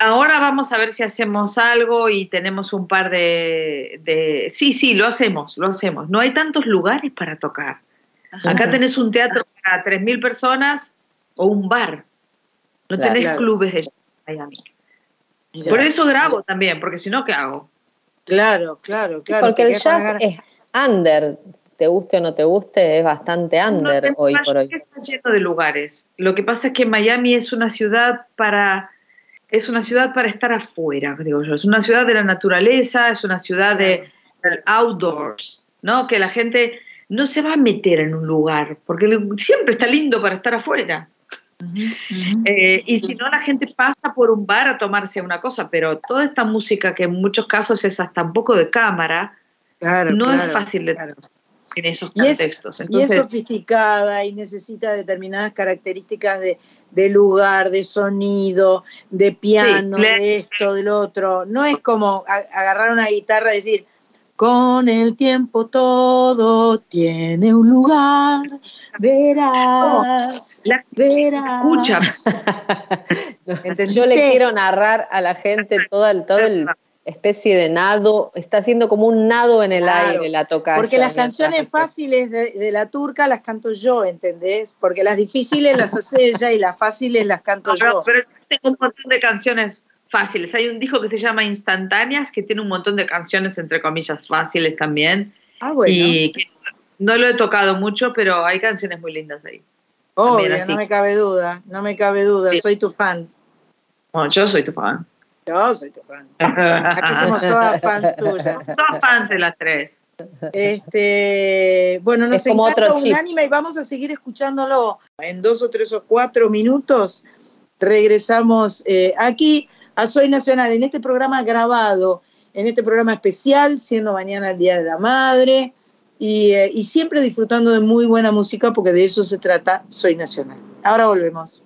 Ahora vamos a ver si hacemos algo y tenemos un par de, de- Sí, sí, lo hacemos, lo hacemos. No hay tantos lugares para tocar. Acá tenés un teatro para 3.000 personas o un bar. No Claro. tenés Claro. clubes de Miami. Mirá. Por eso grabo también, porque si no, ¿qué hago? Claro, claro, claro. Porque el jazz es under, te guste o no te guste, es bastante under No, hoy por hoy. Está lleno de lugares. Lo que pasa es que Miami es una ciudad para es una ciudad para estar afuera, digo yo. Es una ciudad de la naturaleza, es una ciudad de del outdoors, ¿no? Que la gente no se va a meter en un lugar, porque siempre está lindo para estar afuera. Eh, y si no, la gente pasa por un bar a tomarse una cosa, pero toda esta música, que en muchos casos es hasta un poco de cámara, Claro, no claro, es fácil de claro. En esos Y es- contextos. Y es Entonces, sofisticada y necesita determinadas características de, de lugar, de sonido, de piano, Sí, de esto, del otro. No es como a- agarrar una guitarra y decir, con el tiempo todo tiene un lugar, verás, la verás. escucha. Yo le quiero narrar a la gente toda el, todo el especie de nado, está haciendo como un nado en el Claro, aire la tocaya. Porque las canciones fáciles de, de la turca las canto yo, ¿entendés? Porque las difíciles las hace ella y las fáciles las canto No, pero, yo. pero tengo un montón de canciones fáciles. Hay un disco que se llama Instantáneas, que tiene un montón de canciones, entre comillas, fáciles también. Ah, bueno. Y que no lo he tocado mucho, pero hay canciones muy lindas ahí. Obvio, también no me cabe duda, no me cabe duda, Sí. soy tu fan. No, yo soy tu fan. Yo soy tu fan. Aquí somos todas fans tuyas. Todas fans de las tres. Este, bueno, nos Es como encanta chip. Unánime y vamos a seguir escuchándolo. En dos o tres o cuatro minutos regresamos eh, aquí a Soy Nacional, en este programa grabado, en este programa especial, siendo mañana el Día de la Madre, y, eh, y siempre disfrutando de muy buena música, porque de eso se trata Soy Nacional. Ahora volvemos.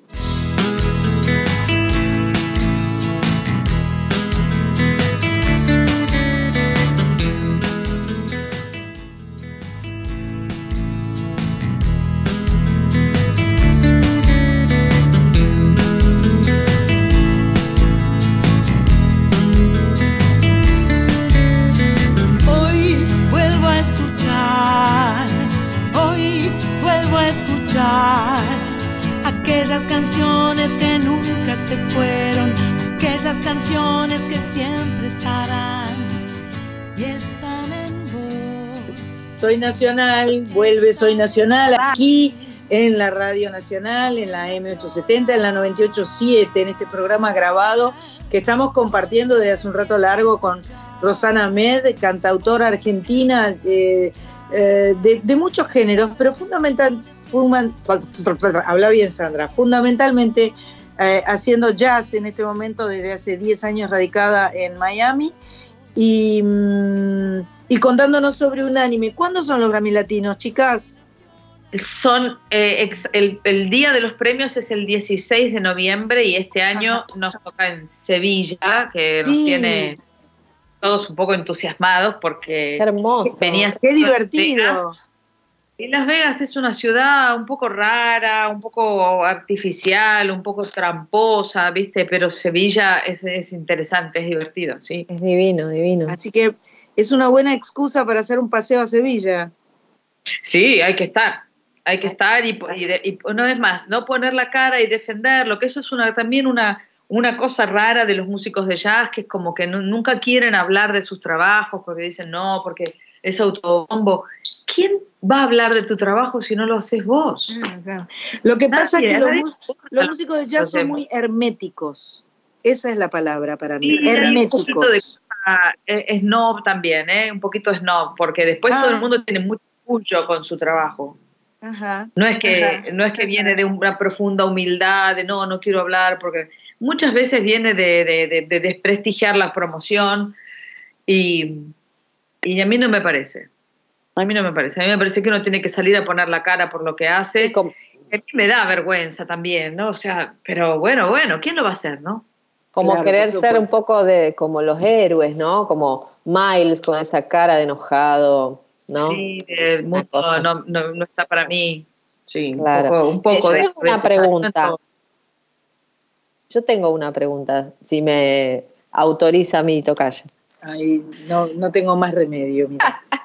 Soy Nacional, vuelve Soy Nacional aquí en la Radio Nacional, en la M870, en la 987, en este programa grabado que estamos compartiendo desde hace un rato largo con Rosana Med, cantautora argentina eh, eh, de, muchos géneros, pero fundamental, habla bien Sandra, fundamentalmente eh, haciendo jazz en este momento desde hace 10 años radicada en Miami. Y, mm, y contándonos sobre Unánime. ¿Cuándo son los Grammy Latinos, chicas? Son, eh, ex- el, el día de los premios es el 16 de noviembre y este año nos toca en Sevilla, que nos Sí. tiene todos un poco entusiasmados porque Qué hermoso. venía Qué divertido. Las Vegas. Y Las Vegas es una ciudad un poco rara, un poco artificial, un poco tramposa, ¿viste? Pero Sevilla es, es interesante, es divertido, sí. Es divino, divino. Así que es una buena excusa para hacer un paseo a Sevilla. Sí, hay que estar, hay que estar y, y y una vez más, no poner la cara y defenderlo, que eso es una, también una, una cosa rara de los músicos de jazz, que es como que nu- nunca quieren hablar de sus trabajos porque dicen no, porque es autobombo. ¿Quién va a hablar de tu trabajo si no lo haces vos? Lo que pasa es que los, músicos de jazz son muy herméticos. Esa es la palabra para mí. Sí, herméticos. Cosa, eh, snob también, ¿eh? un poquito snob, porque después Ah. todo el mundo tiene muchas orgullo con su trabajo. Ajá. No es que, Ajá. no es que viene de una profunda humildad, de no, no quiero hablar, porque muchas veces viene de, de- de- de desprestigiar la promoción y, y a mí no me parece. A mí no me parece. A mí me parece que uno tiene que salir a poner la cara por lo que hace. como- A mí me da vergüenza también, ¿no? O sea, pero bueno, bueno, ¿quién lo va a hacer, no? Como Claro, querer ser un poco de como los héroes, ¿no? Como Miles con esa cara de enojado, ¿no? Sí, el mundo no, no, no está para mí. Sí, un Claro. poco, un poco Eh, yo de tengo una pregunta. Yo tengo una pregunta, si me autoriza mi tocayo. Ay, no, no tengo más remedio, mira.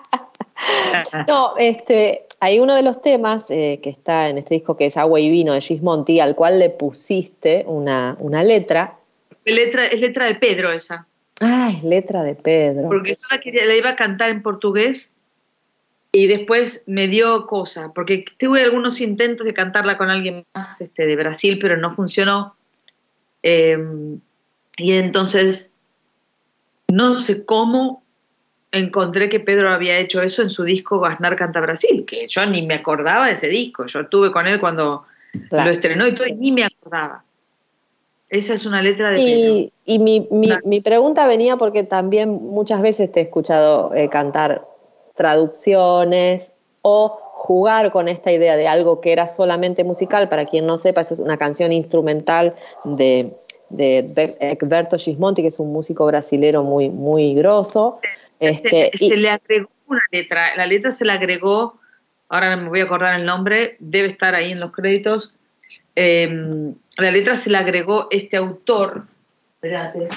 No, este, hay uno de los temas eh, que está en este disco que es Agua y Vino de Gismonti, al cual le pusiste una, una letra. Es letra, es letra de Pedro esa. Ah, es letra de Pedro. Porque yo la, quería- la iba a cantar en portugués y después me dio cosa, porque tuve algunos intentos de cantarla con alguien más este, de Brasil, pero no funcionó. Eh, y entonces, no sé cómo encontré que Pedro había hecho eso en su disco Gasnar Canta Brasil, que yo ni me acordaba de ese disco. Yo estuve con él cuando Claro. lo estrenó y todo, y ni me acordaba. Esa es una letra de Pedro. Y, mi, mi- Claro. mi pregunta venía porque también muchas veces te he escuchado eh, cantar traducciones o jugar con esta idea de algo que era solamente musical. Para quien no sepa, eso es una canción instrumental de, de Ber- Egberto Gismonti, que es un músico brasilero muy, muy grosso. Este, se, y- le agregó una letra, la letra se le agregó, ahora no me voy a acordar el nombre, debe estar ahí en los créditos. Eh, la letra se le agregó este autor. Espérate.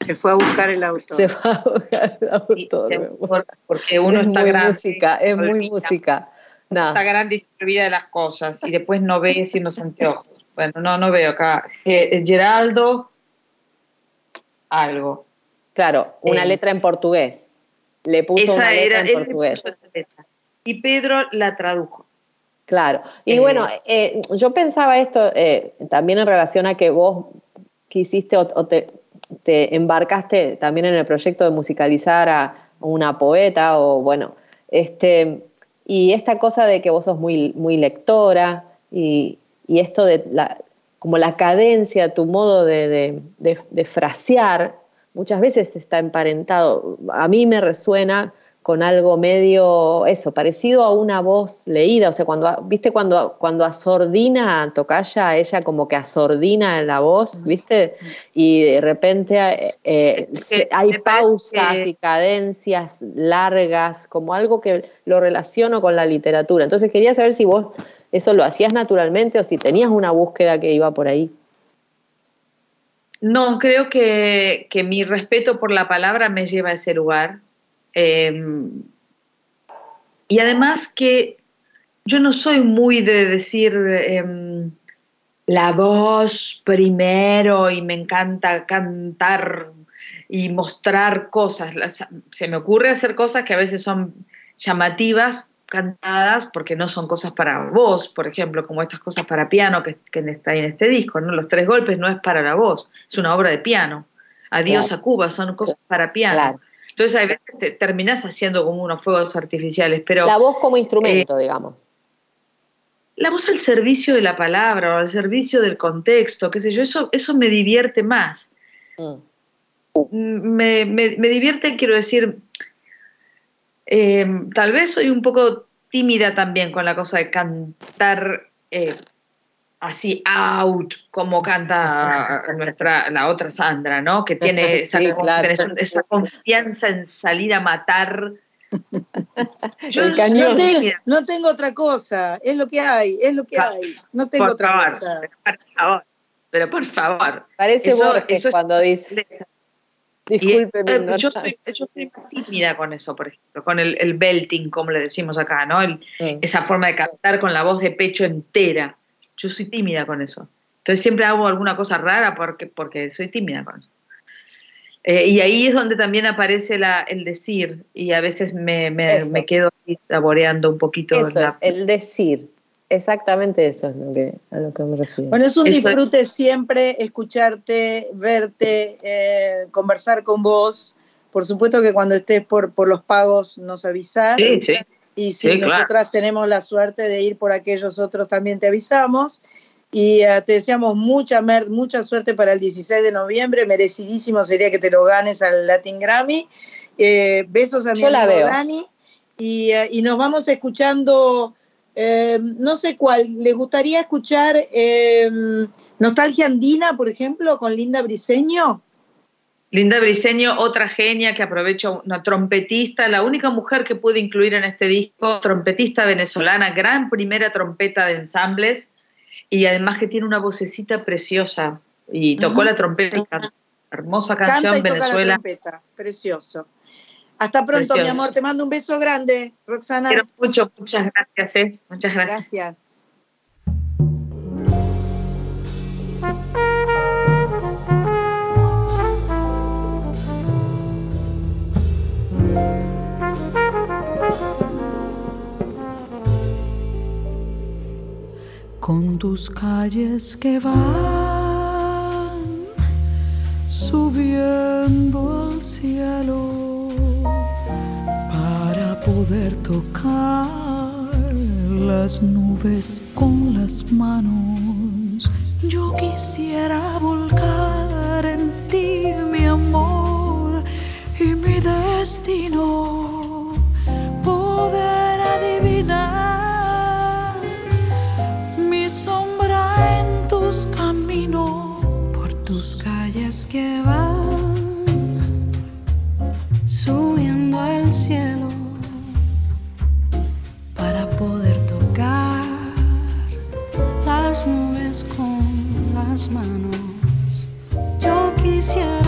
Se fue a buscar el auto. se va a buscar el autor. Autor, porque uno es está muy grande. música, es muy olvida. música. Está grande y se olvida de las cosas y después no ve sin los anteojos. Bueno, no, no veo acá. Geraldo, algo. Claro, una Eh, letra en portugués. Le puso Esa una letra era, en portugués. Y Pedro la tradujo. Claro. Y Eh, bueno, eh, yo pensaba esto eh, también en relación a que vos quisiste o, o te, te embarcaste también en el proyecto de musicalizar a una poeta o bueno, este, y esta cosa de que vos sos muy, muy lectora y, y esto de la, como la cadencia, tu modo de, de- de- de frasear, muchas veces está emparentado. A mí me resuena con algo medio, eso, parecido a una voz leída, o sea, cuando, viste, cuando, cuando asordina a Tocaya, ella como que asordina la voz, viste, y de repente eh, eh, que hay pausas que- y cadencias largas, como algo que lo relaciono con la literatura. Entonces quería saber si vos eso lo hacías naturalmente o si tenías una búsqueda que iba por ahí. No, creo que, que mi respeto por la palabra me lleva a ese lugar. Eh, y además que yo no soy muy de decir eh, la voz primero y me encanta cantar y mostrar cosas. Las- se me ocurre hacer cosas que a veces son llamativas, cantadas, porque no son cosas para voz, por ejemplo, como estas cosas para piano que, que está en este disco. ¿no? Los tres golpes no es para la voz, es una obra de piano. Adiós Claro. a Cuba, son cosas para piano. Claro. Entonces, a veces te terminás haciendo como unos fuegos artificiales, pero La voz como instrumento, digamos. la voz al servicio de la palabra o al servicio del contexto, qué sé yo, eso, eso me divierte más. Mm. Me, me- me divierte, quiero decir, eh, tal vez soy un poco tímida también con la cosa de cantar eh, así out, como canta nuestra, la otra Sandra, ¿no? Que tiene esa, claro. confianza en salir a matar. Yo El no No, tengo otra cosa, es lo que hay, es lo que hay. No tengo por otra favor, cosa. pero por favor, pero por favor. Parece Eso- Borges eso cuando dice, disculpe mi Eh, yo, ignorancia". soy, yo soy más tímida con eso, por ejemplo, con el, el belting, como le decimos acá, ¿no? El- Sí. esa forma de cantar con la voz de pecho entera. Yo soy tímida con eso. Entonces siempre hago alguna cosa rara porque, porque soy tímida con eso. Eh, y ahí es donde también aparece la, el decir, y a veces me, me, me quedo ahí saboreando un poquito. Eso la- es, el decir. Exactamente eso es lo que, a lo que me refiero. Bueno, es un Eso es. disfrute siempre escucharte, verte, eh, conversar con vos, por supuesto que cuando estés por, por los pagos nos avisás. Sí, sí. Y si Sí, claro. nosotras tenemos la suerte de ir por aquellos otros, también te avisamos. Y eh, te deseamos mucha, mer- mucha suerte para el 16 de noviembre. Merecidísimo sería que te lo ganes al Latin Grammy. Eh, besos a mi Yo la amigo veo. Dani. Y, eh, y nos vamos escuchando, eh, no sé cuál, ¿les gustaría escuchar eh, Nostalgia Andina, por ejemplo, con Linda Briseño? Linda Briseño, otra genia que aprovecho, una trompetista, la única mujer que pude incluir en este disco, trompetista venezolana, gran primera trompeta de ensambles y además que tiene una vocecita preciosa y tocó la trompeta, hermosa Canta canción y toca la Venezuela. trompeta. Precioso. Hasta pronto, Precioso. mi amor. Te mando un beso grande, Roxana. Quiero mucho, muchas gracias, eh. muchas gracias. Gracias. Con tus calles que van subiendo al cielo para poder tocar las nubes con las manos. Yo quisiera volcar en ti mi amor y mi destino, poder adivinar que van subiendo al cielo para poder tocar las nubes con las manos. Yo quisiera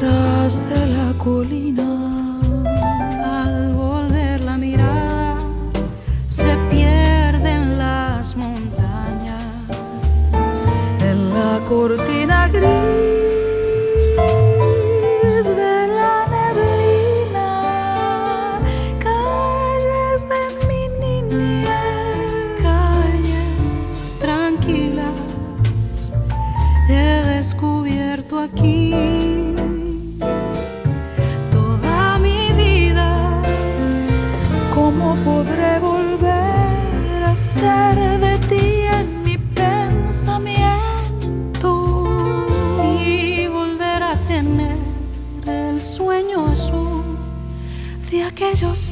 detrás de la colina.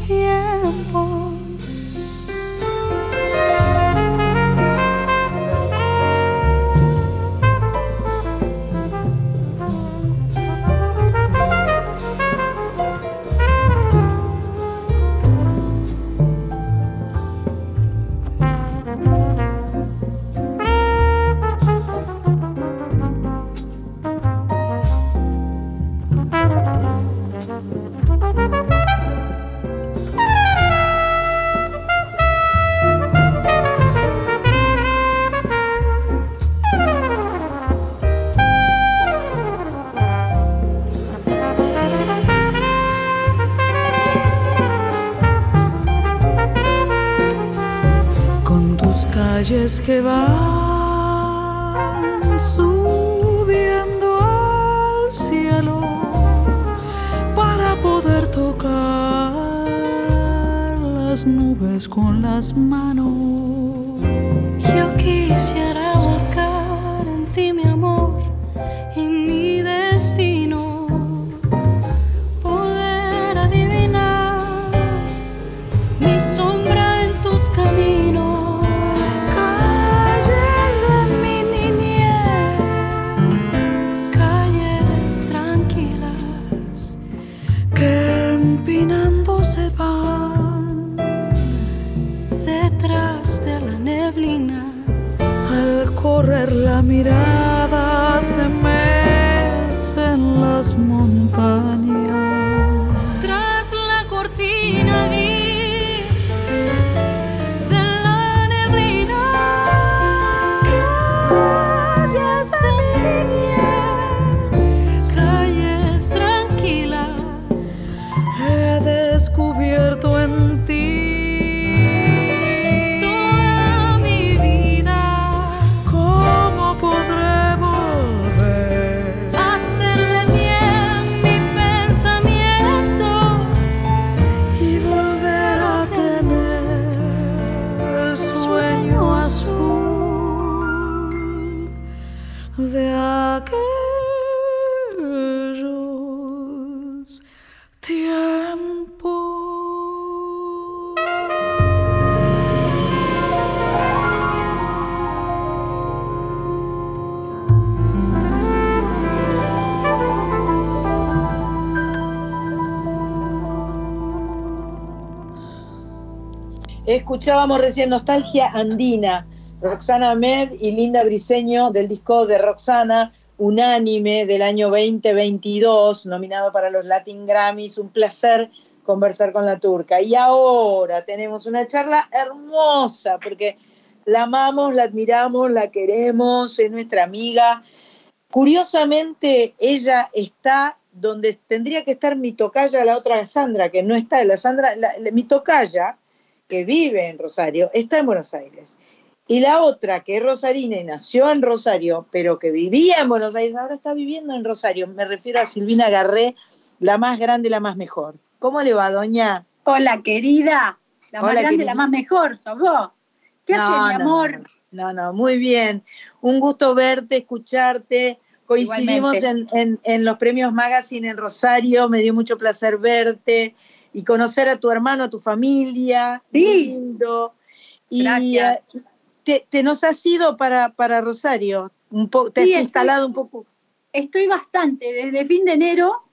Aquellos Escuchábamos recién Nostalgia Andina, Roxana Med y Linda Briseño del disco de Roxana, Unánime del año 2022, nominado para los Latin Grammys. Un placer conversar con la turca. Y ahora tenemos una charla hermosa, porque la amamos, la admiramos, la queremos, es nuestra amiga. Curiosamente, ella está donde tendría que estar mi tocaya, la otra Sandra, que no está, la Sandra, mi tocaya, que vive en Rosario, está en Buenos Aires. Y la otra, que es rosarina y nació en Rosario, pero que vivía en Buenos Aires, ahora está viviendo en Rosario. Me refiero a Silvina Garré, la más grande, la más mejor. ¿Cómo le va, doña? Hola, querida. La más grande, la más mejor, sos vos. ¿Qué haces, mi amor? No, no, muy bien. Un gusto verte, escucharte. Coincidimos en, en, los premios Magazine en Rosario, me dio mucho placer verte y conocer a tu hermano, a tu familia. Sí. lindo. Y eh, te, nos has ido para, para Rosario, un te has instalado un poco. Estoy bastante, desde fin de enero,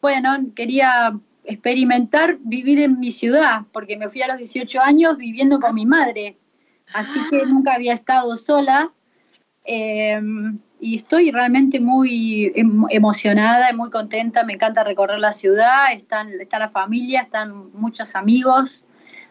bueno, quería experimentar vivir en mi ciudad, porque me fui a los 18 años viviendo con mi madre, así que nunca había estado sola. Em, y estoy realmente muy em, emocionada y muy contenta, me encanta recorrer la ciudad, están, está la familia, están muchos amigos,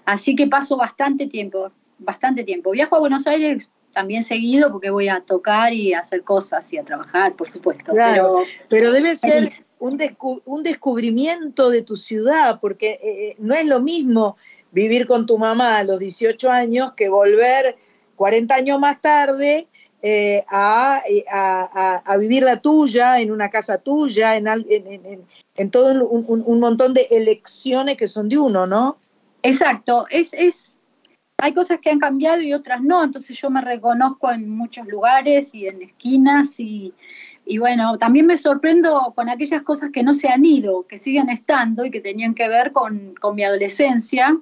así que paso bastante tiempo, bastante tiempo. Viajo a Buenos Aires también seguido porque voy a tocar y a hacer cosas y a trabajar, por supuesto. Claro, pero, debe ser un, un, descubrimiento de tu ciudad, porque eh, no es lo mismo vivir con tu mamá a los 18 años que volver 40 años más tarde eh, eh, a, a, vivir la tuya, en una casa tuya, en, en, en todo un, un, montón de elecciones que son de uno, ¿no? Exacto, es, es hay cosas que han cambiado y otras no, entonces yo me reconozco en muchos lugares y en esquinas y, bueno, también me sorprendo con aquellas cosas que no se han ido, que siguen estando y que tenían que ver con, mi adolescencia.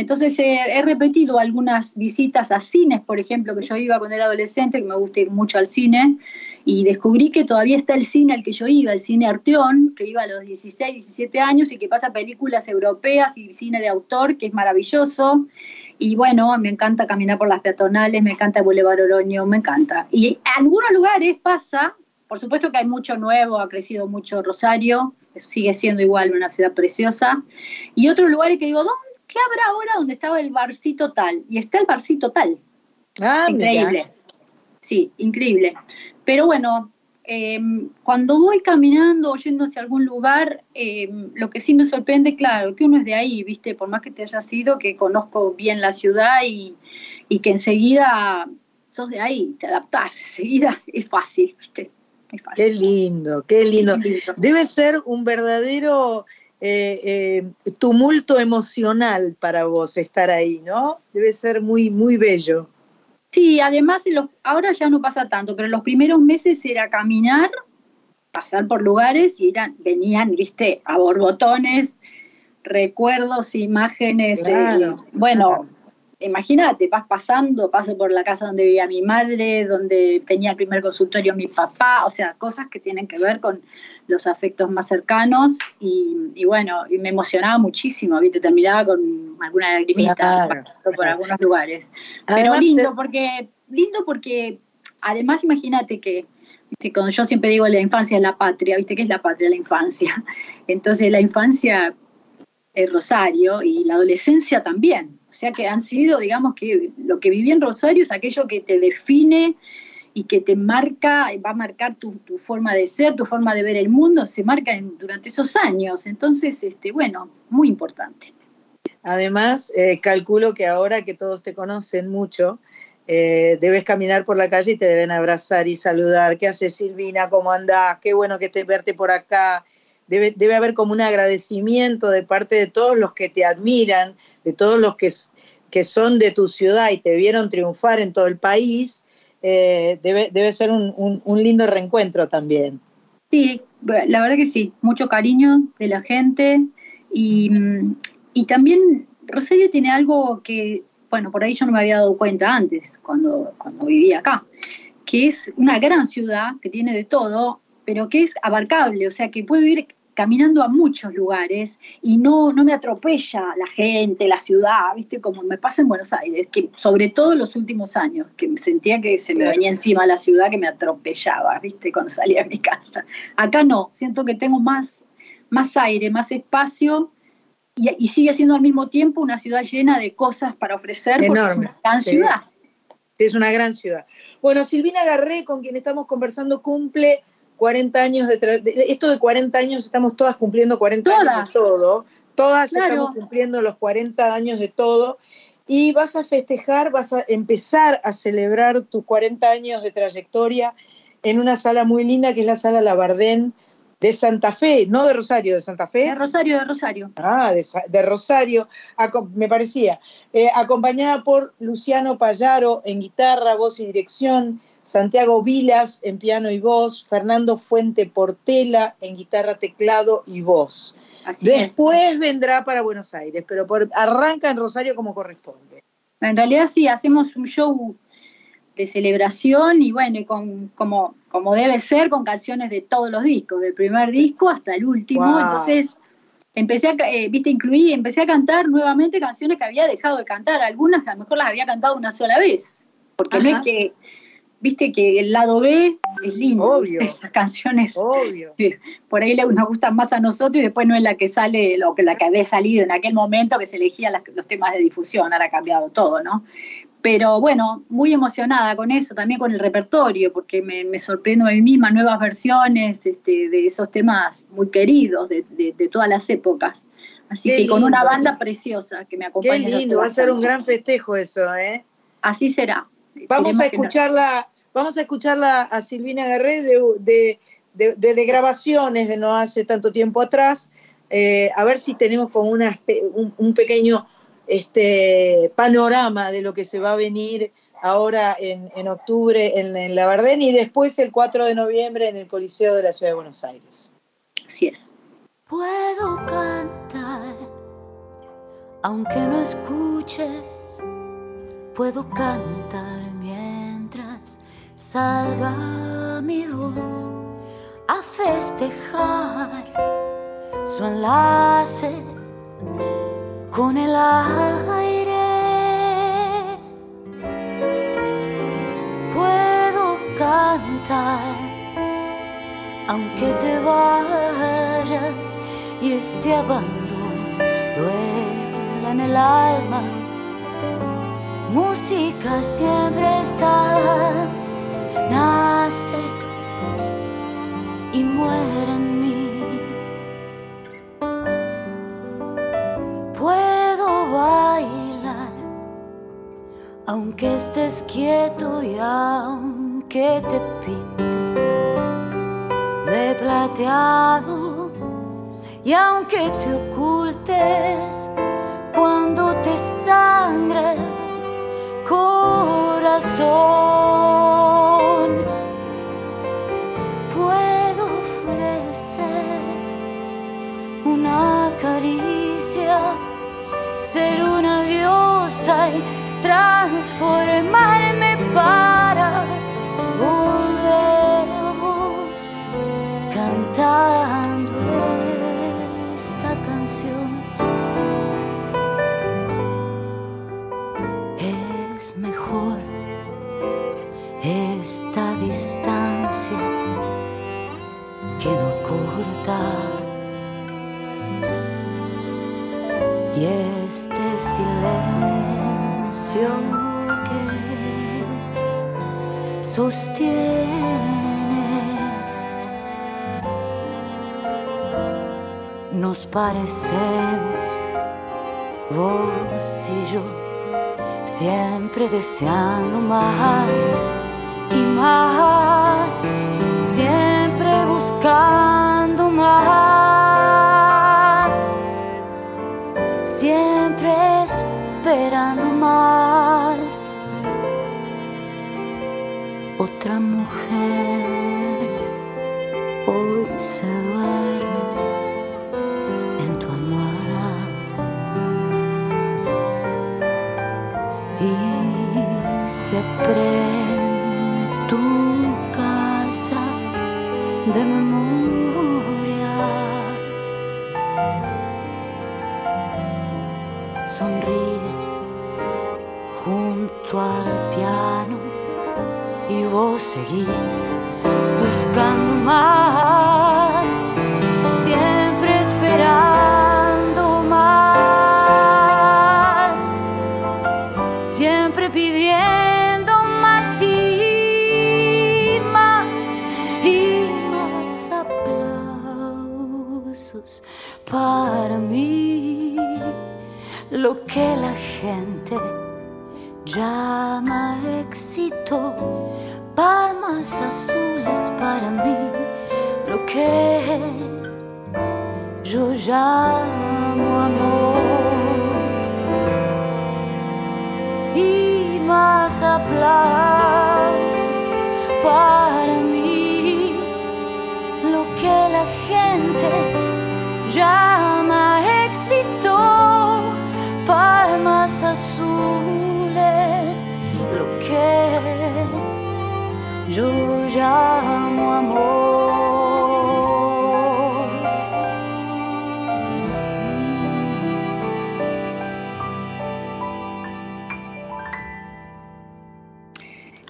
Entonces he repetido algunas visitas a cines, por ejemplo, que yo iba cuando era adolescente, que me gusta ir mucho al cine, y descubrí que todavía está el cine al que yo iba, el cine Arteón, que iba a los 16, 17 años y que pasa películas europeas y cine de autor, que es maravilloso. Y bueno, me encanta caminar por las peatonales, me encanta el Boulevard Oroño, me encanta. Y en algunos lugares pasa, por supuesto que hay mucho nuevo, ha crecido mucho Rosario, sigue siendo igual una ciudad preciosa. Y otros lugares que digo, ¿dónde, ¿qué habrá ahora donde estaba el barcito tal? Y está el barcito tal. Ah, increíble. Sí, increíble. Pero bueno, Em, cuando voy caminando o yendo hacia algún lugar, em, lo que sí me sorprende, claro, que uno es de ahí, ¿viste? Por más que te haya sido, que conozco bien la ciudad y, que enseguida sos de ahí, te adaptás, enseguida es fácil, ¿viste? Es fácil. Qué lindo, qué lindo. Debe ser un verdadero eh, eh, tumulto emocional para vos estar ahí, ¿no? Debe ser muy, muy bello. Sí, además ahora ya no pasa tanto, pero los primeros meses era caminar, pasar por lugares y eran, venían, viste, a borbotones, recuerdos, imágenes. Eh, bueno, imagínate, vas pasando, paso por la casa donde vivía mi madre, donde tenía el primer consultorio mi papá, o sea, cosas que tienen que ver con los afectos más cercanos y, bueno, y me emocionaba muchísimo, ¿viste? terminaba con alguna lagrimita por algunos lugares. Pero lindo porque, lindo porque además imagínate que cuando yo siempre digo la infancia es la patria, ¿viste qué es la patria? La infancia. Entonces la infancia es Rosario y la adolescencia también. O sea que han sido, digamos que lo que viví en Rosario es aquello que te define y que te marca, va a marcar tu, forma de ser, tu forma de ver el mundo, se marca durante esos años. Entonces, este, bueno, muy importante. Además, eh, calculo que ahora que todos te conocen mucho, eh, debes caminar por la calle y te deben abrazar y saludar. ¿Qué haces, Silvina? ¿Cómo andás? Qué bueno que te verte por acá. Debe, debe haber como un agradecimiento de parte de todos los que te admiran, de todos los que, que son de tu ciudad y te vieron triunfar en todo el país eh, debe, debe ser un, lindo reencuentro también. Sí, la verdad que sí, mucho cariño de la gente y, también Rosario tiene algo que, bueno, por ahí yo no me había dado cuenta antes, cuando, cuando vivía acá, que es una gran ciudad que tiene de todo, pero que es abarcable, o sea, que puedo ir caminando a muchos lugares y no, no me atropella la gente, la ciudad, ¿viste? Como me pasa en Buenos Aires, que sobre todo en los últimos años, que sentía que se me venía encima la ciudad que me atropellaba, ¿viste? Cuando salía de mi casa. Acá no, siento que tengo más, más aire, más espacio y, sigue siendo al mismo tiempo una ciudad llena de cosas para ofrecer. Enorme. Es una gran ciudad. Es una gran ciudad. Bueno, Silvina Garré, con quien estamos conversando, cumple 40 años de, esto de 40 años estamos todas cumpliendo 40 años de todo, todas estamos cumpliendo los 40 años de todo y vas a festejar, vas a empezar a celebrar tus 40 años de trayectoria en una sala muy linda que es la sala Labardén de Santa Fe, no de Rosario, de Santa Fe. De Rosario, de Rosario. Ah, de, Rosario, me parecía. Eh, acompañada por Luciano Payaro en guitarra, voz y dirección, Santiago Vilas en piano y voz, Fernando Fuente Portela en guitarra, teclado y voz. Después vendrá para Buenos Aires, pero arranca en Rosario como corresponde. En realidad sí, hacemos un show de celebración y bueno, y con, como, como debe ser, con canciones de todos los discos, del primer disco hasta el último. Entonces, empecé a, eh, viste, incluí, empecé a cantar nuevamente canciones que había dejado de cantar, algunas que a lo mejor las había cantado una sola vez, porque no es que viste que el lado B es lindo, Obvio. esas canciones. Obvio. Por ahí nos gustan más a nosotros y después no es la que sale, lo que la que había salido en aquel momento que se elegían los temas de difusión, ahora ha cambiado todo, ¿no? Pero bueno, muy emocionada con eso, también con el repertorio, porque me, me sorprendo a mí misma nuevas versiones este, de esos temas muy queridos de, todas las épocas. Así que con una banda preciosa que me acompaña. Qué lindo, va a ser un gran festejo eso, ¿eh? Así será. Vamos a escucharla, vamos a escucharla a Silvina Guerrero de, de, grabaciones de no hace tanto tiempo atrás, eh, a ver si tenemos como una, un, pequeño este, panorama de lo que se va a venir ahora en, en octubre en, en La Bardén y después el 4 de noviembre en el Coliseo de la Ciudad de Buenos Aires. Así es. Puedo cantar, aunque no escuches, puedo cantar salga mi voz a festejar su enlace con el aire. Puedo cantar aunque te vayas y este abandono duela en el alma. Música siempre está nace y muere en mí. Puedo bailar aunque estés quieto y aunque te pintes de plateado y aunque te ocultes cuando te sangre corazón. Y nos parecemos vos y yo siempre deseando más y más, siempre buscando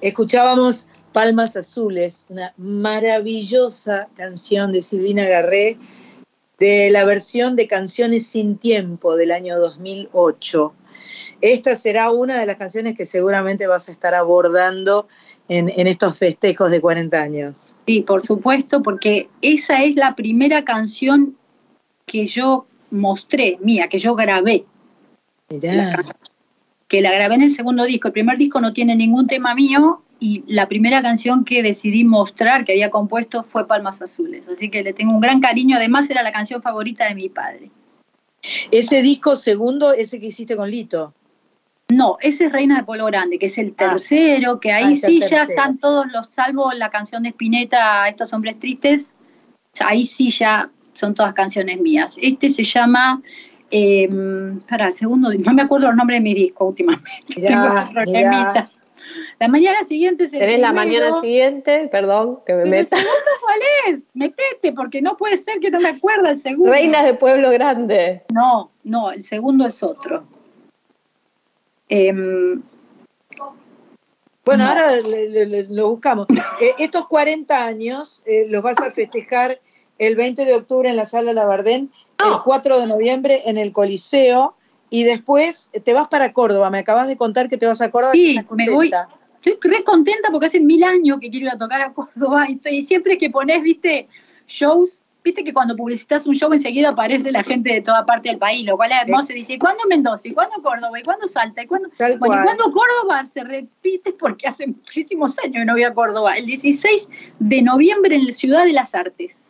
Escuchábamos Palmas Azules, una maravillosa canción de Silvina Garré, de la versión de Canciones sin Tiempo del año 2008. Esta será una de las canciones que seguramente vas a estar abordando en, en estos festejos de 40 años. Sí, por supuesto, porque esa es la primera canción que yo mostré, mía, que yo grabé. Mirá. Que la grabé en el segundo disco. El primer disco no tiene ningún tema mío y la primera canción que decidí mostrar, que había compuesto, fue Palmas Azules. Así que le tengo un gran cariño. Además, era la canción favorita de mi padre. Ese disco segundo, ese que hiciste con Lito. No, ese es Reina de Pueblo Grande, que es el Ah. tercero, que ahí Ah, el sí ya están todos los, salvo la canción de Spinetta, Estos Hombres Tristes, ahí sí ya son todas canciones mías. Este se llama, eh, para el segundo, no me acuerdo los nombres de mi disco últimamente. Mirá, Tengo problemita. La mañana siguiente es el ¿Tenés la mañana siguiente? Perdón, que me pero el meta. segundo cuál es? Metete, porque no puede ser que no me acuerda el segundo. Reinas de Pueblo Grande. No, no, el segundo es otro. Em, Bueno, No. ahora le- le- le- lo buscamos. Eh, estos 40 años eh, los vas a festejar el 20 de octubre en la Sala Labardén, el 4 de noviembre en el Coliseo y después te vas para Córdoba. Me acabas de contar que te vas a Córdoba. Sí, y me voy. contenta. Estoy re contenta porque hace mil años que quiero ir a tocar a Córdoba y, estoy- y siempre que pones, viste, shows, viste que cuando publicitas un show enseguida aparece la gente de toda parte del país, lo cual es hermoso. Y dice, ¿y ¿cuándo Mendoza? ¿Y cuándo Córdoba? ¿Y cuándo Salta? ¿Y cuándo? Bueno, ¿y cuándo Córdoba? Se repite porque hace muchísimos años que no voy a Córdoba. El 16 de noviembre en la Ciudad de las Artes.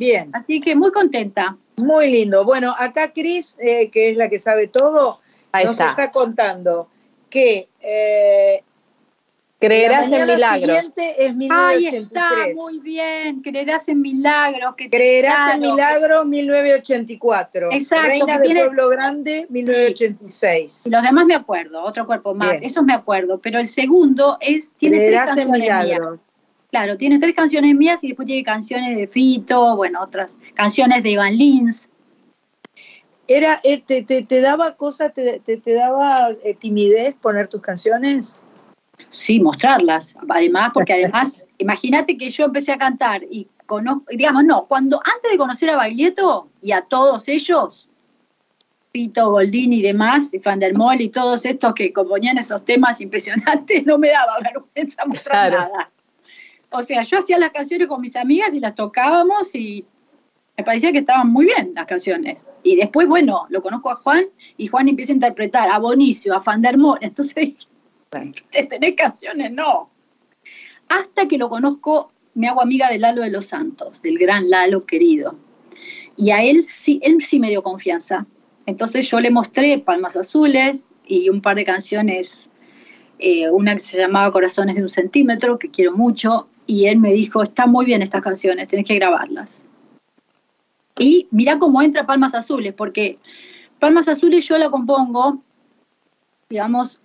Bien, Así que muy contenta. muy lindo. Bueno, acá Cris, eh, que es la que sabe todo, Ahí nos está. está contando que eh, la Creerás en mañana milagros. siguiente es Ahí está, 1983. muy bien. Creerás en milagros. Que Creerás en claro. Milagro 1984. Exacto, Reina que de tiene- Pueblo Grande 1986. Y los demás me acuerdo, otro cuerpo más, Bien. esos me acuerdo, pero el segundo es, tiene Creerás tres en mías. Claro, tiene tres canciones mías y después tiene canciones de Fito, bueno, otras canciones de Iván Lins. Era, eh, te, te- te daba cosa, te, te- te daba eh, timidez poner tus canciones? Sí, mostrarlas, además, porque además, imagínate que yo empecé a cantar y conozco, digamos, no, cuando antes de conocer a Baglietto y a todos ellos, Fito, Goldini y demás, y Van der Mol y todos estos que componían esos temas impresionantes, no me daba vergüenza mostrar Claro. nada. O sea, yo hacía las canciones con mis amigas y las tocábamos y me parecía que estaban muy bien las canciones. Y después, bueno, lo conozco a Juan y Juan empieza a interpretar a Bonicio, a Van der Mol, entonces de tener canciones, no. Hasta que lo conozco, me hago amiga de Lalo de los Santos, del gran Lalo querido. Y a él sí, él sí me dio confianza. Entonces yo le mostré Palmas Azules y un par de canciones, eh, una que se llamaba Corazones de un centímetro, que quiero mucho, y él me dijo, están muy bien estas canciones, tenés que grabarlas. Y mira cómo entra Palmas Azules, porque Palmas Azules yo la compongo, digamos,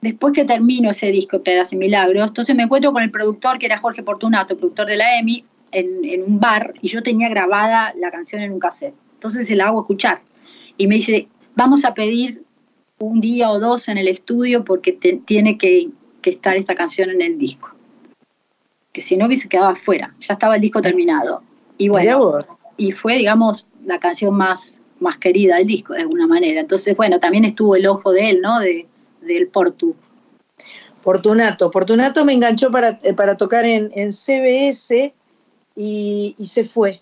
después que termino ese disco, Te das milagros, entonces me encuentro con el productor, que era Jorge Portunato, productor de la EMI, en, un bar, y yo tenía grabada la canción en un cassette. Entonces se la hago escuchar. Y me dice, vamos a pedir un día o dos en el estudio porque tiene que, que estar esta canción en el disco. Que si no hubiese quedado afuera, ya estaba el disco terminado. Y bueno, y fue, digamos, la canción más, más querida del disco, de alguna manera. Entonces, bueno, también estuvo el ojo de él, ¿no? De, del Portu. Fortunato. Fortunato me enganchó para, eh, para tocar en, en CBS y, y, se fue.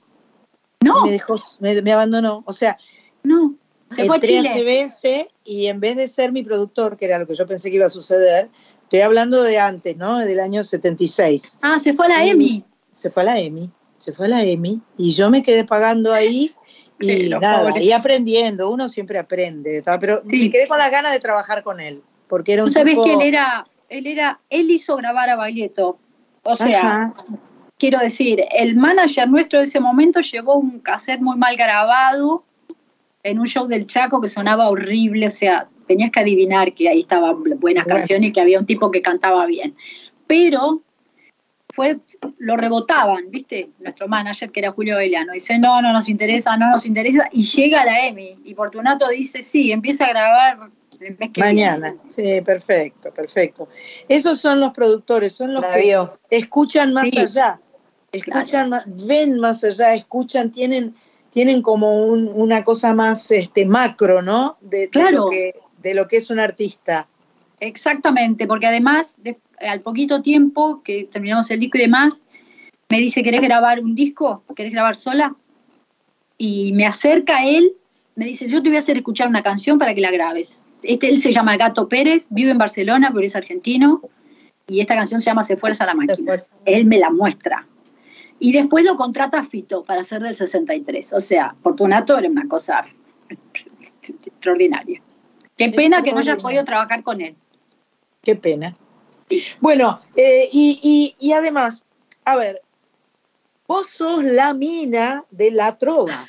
No. Me dejó, me, me abandonó. O sea, no. Se fue a, a CBS y en vez de ser mi productor, que era lo que yo pensé que iba a suceder, estoy hablando de antes, ¿no? Del año 76. Ah, se fue a la EMI. Se fue a la EMI, se fue a la EMI y yo me quedé pagando ahí y nada, y aprendiendo, uno siempre aprende, pero sí. me quedé con las ganas de trabajar con él, porque era un ¿Sabés tipo... que él era, él era, él hizo grabar a Baglietto, o sea, Ajá. quiero decir, el manager nuestro de ese momento llevó un cassette muy mal grabado en un show del Chaco que sonaba horrible, o sea, tenías que adivinar que ahí estaban buenas bueno. canciones y que había un tipo que cantaba bien. Pero fue, lo rebotaban, ¿viste? Nuestro manager, que era Julio Beliano, dice, no, no nos interesa, no nos interesa, y llega la EMI, y Fortunato dice, sí, empieza a grabar el mes que Mañana, viene. sí, perfecto, perfecto. Esos son los productores, son los La que vio. escuchan más Sí. allá, escuchan más, ven más allá, escuchan, tienen, tienen como un- una cosa más este, macro, ¿no? De, de Claro. lo que, de lo que es un artista. Exactamente, porque además, de- al poquito tiempo que terminamos el disco y demás, me dice, ¿querés grabar un disco? ¿Querés grabar sola? Y me acerca a él, me dice, yo te voy a hacer escuchar una canción para que la grabes. Este, él se llama Gato Pérez, vive en Barcelona, pero es argentino, y esta canción se llama Se Fuerza la Máquina. Él me la muestra. Y después lo contrata Fito para hacer del 63. O sea, Fortunato era una cosa extraordinaria. Qué pena que no hayas podido trabajar con él. Qué pena. Bueno, eh, y, y- y además, a ver, vos sos la mina de la trova,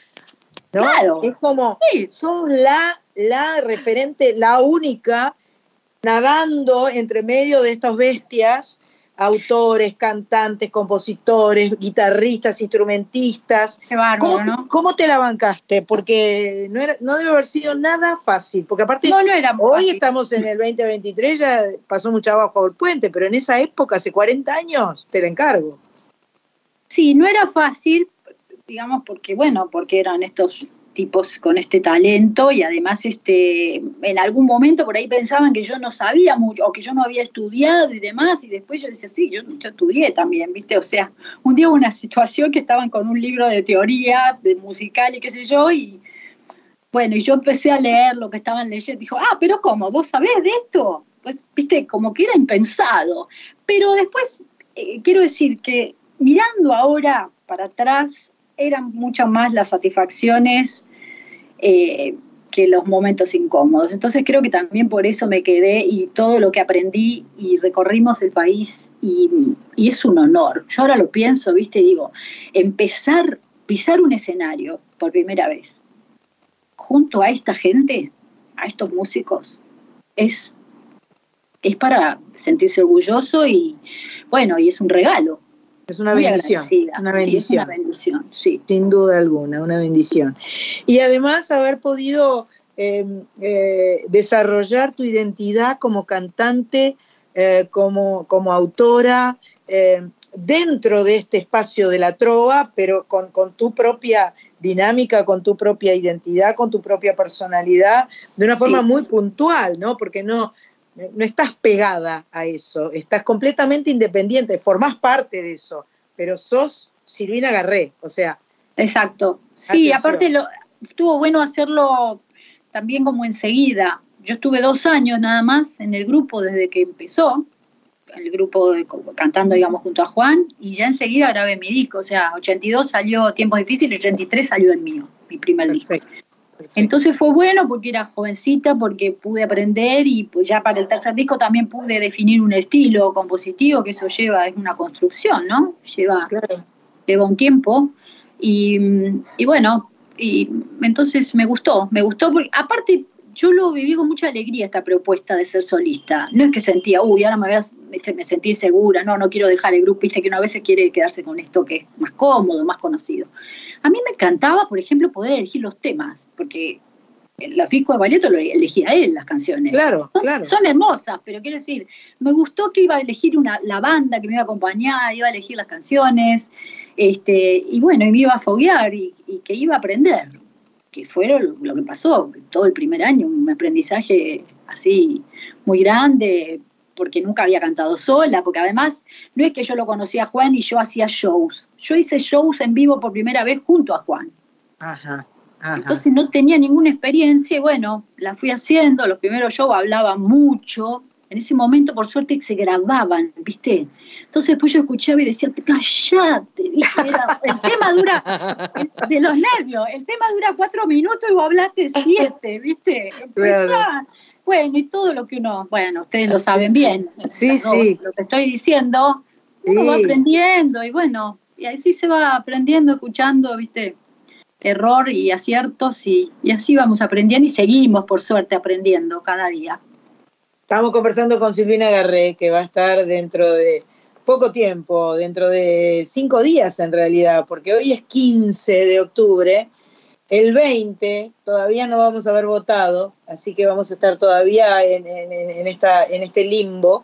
¿no? Claro. Es como, sos la, la referente, la única nadando entre medio de estas bestias, autores, cantantes, compositores, guitarristas, instrumentistas. Qué bárbaro, ¿Cómo, ¿no? cómo te la bancaste? Porque no, era- no debe haber sido nada fácil, porque aparte No, no era hoy fácil. estamos en el 2023, ya pasó mucho abajo el puente, pero en esa época, hace 40 años, te la encargo. Sí, no era fácil, digamos, porque, bueno, porque eran estos tipos con este talento y además este en algún momento por ahí pensaban que yo no sabía mucho o que yo no había estudiado y demás y después yo decía sí yo, yo estudié también viste o sea un día hubo una situación que estaban con un libro de teoría de musical y qué sé yo y bueno y yo empecé a leer lo que estaban leyendo dijo ah pero cómo vos sabés de esto pues viste como que era impensado. Pero después eh, quiero decir que mirando ahora para atrás eran mucho más las satisfacciones eh, que los momentos incómodos. Entonces creo que también por eso me quedé y todo lo que aprendí y recorrimos el país y, y es un honor. Yo ahora lo pienso, viste, digo, empezar, pisar un escenario por primera vez junto a esta gente, a estos músicos, es, es para sentirse orgulloso y bueno, y es un regalo. Es una Muy bendición. Una Sí, es bendición. una bendición, sí. Sin duda alguna, una bendición. Y además haber podido eh, eh, desarrollar tu identidad como cantante, eh, como, como autora, eh, dentro de este espacio de la trova, pero con, con tu propia dinámica, con tu propia identidad, con tu propia personalidad, de una forma Sí. muy puntual, ¿no? Porque no, no estás pegada a eso, estás completamente independiente, formás parte de eso, pero sos Silvina Garré, o sea, Exacto. Sí, Atención. aparte lo, estuvo bueno hacerlo también como enseguida. Yo estuve dos años nada más en el grupo desde que empezó, el grupo de- cantando, digamos, junto a Juan, y ya enseguida grabé mi disco. O sea, 82 salió Tiempos Difíciles, 83 salió el mío, mi primer disco. Perfecto. Entonces fue bueno porque era jovencita, porque pude aprender y pues ya para el tercer disco también pude definir un estilo compositivo, que eso lleva, es una construcción, ¿no? Lleva, Claro. lleva un tiempo. Y, y bueno, y entonces me gustó, me gustó, porque aparte yo lo viví con mucha alegría esta propuesta de ser solista. No es que sentía, uy, ahora me, voy a- me sentí segura, no, no quiero dejar el grupo, viste que uno a veces quiere quedarse con esto que es más cómodo, más conocido. A mí me encantaba, por ejemplo, poder elegir los temas, porque la Fisco de Balleto lo elegía él las canciones. Claro, claro. Son hermosas, pero quiero decir, me gustó que iba a elegir una, la banda que me iba a acompañar, iba a elegir las canciones, este, y bueno, y me iba a foguear y, y que iba a aprender, que fue lo, lo que pasó, todo el primer año, un aprendizaje así muy grande, porque nunca había cantado sola, porque además no es que yo lo conocía a Juan y yo hacía shows, yo hice shows en vivo por primera vez junto a Juan. Ajá, ajá. Entonces no tenía ninguna experiencia y bueno, la fui haciendo, los primeros shows hablaba mucho, en ese momento por suerte se grababan, ¿viste? Entonces después yo escuchaba y decía, callate, ¿viste? Era- el tema dura, de los nervios, el tema dura cuatro minutos y vos hablaste siete, ¿viste? Claro. Bueno, y todo lo que uno, bueno, ustedes lo saben bien. Sí, sí. Lo que estoy diciendo, uno Sí. va aprendiendo y bueno, y así se va aprendiendo, escuchando, ¿viste? Error y aciertos y, y así vamos aprendiendo y seguimos, por suerte, aprendiendo cada día. Estamos conversando con Silvina Garré, que va a estar dentro de poco tiempo, dentro de cinco días en realidad, porque hoy es 15 de octubre. El 20 todavía no vamos a haber votado, así que vamos a estar todavía en, en- en esta, en este limbo.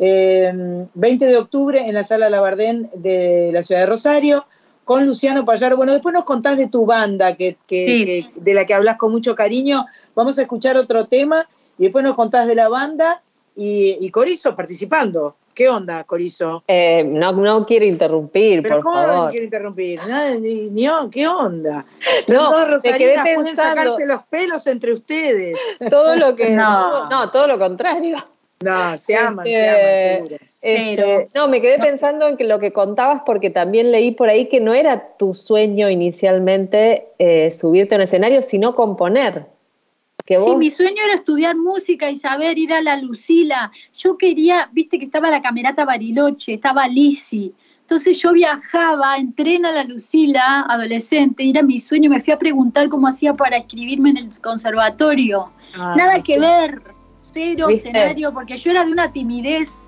Eh, 20 de octubre en la sala Labardén de la ciudad de Rosario, con Luciano Payaro. Bueno, después nos contás de tu banda, que, que- Sí. que- de la que hablas con mucho cariño. Vamos a escuchar otro tema y después nos contás de la banda y, y Corizo participando. ¿Qué onda, Corizo? Eh, no, no quiero interrumpir, Pero por ¿cómo favor. no quiero interrumpir? Nada, ni, ni- ¿Qué onda? No, Todos me quedé pueden sacarse los pelos entre ustedes. Todo lo que. No. todo- no, todo lo contrario. No, se aman, se Este, aman, seguro. Este, Pero- no, me quedé pensando en que lo que contabas porque también leí por ahí que no era tu sueño inicialmente eh, subirte a un escenario, sino componer. Que vos, Sí, mi sueño era estudiar música y saber ir a la Lucila. Yo quería, viste que estaba la camerata Bariloche, estaba Lisi. Entonces yo viajaba, entré a la Lucila, adolescente, y era mi sueño. Me fui a preguntar cómo hacía para escribirme en el conservatorio. Ah, Nada que ver, cero ¿Viste? escenario, porque yo era de una timidez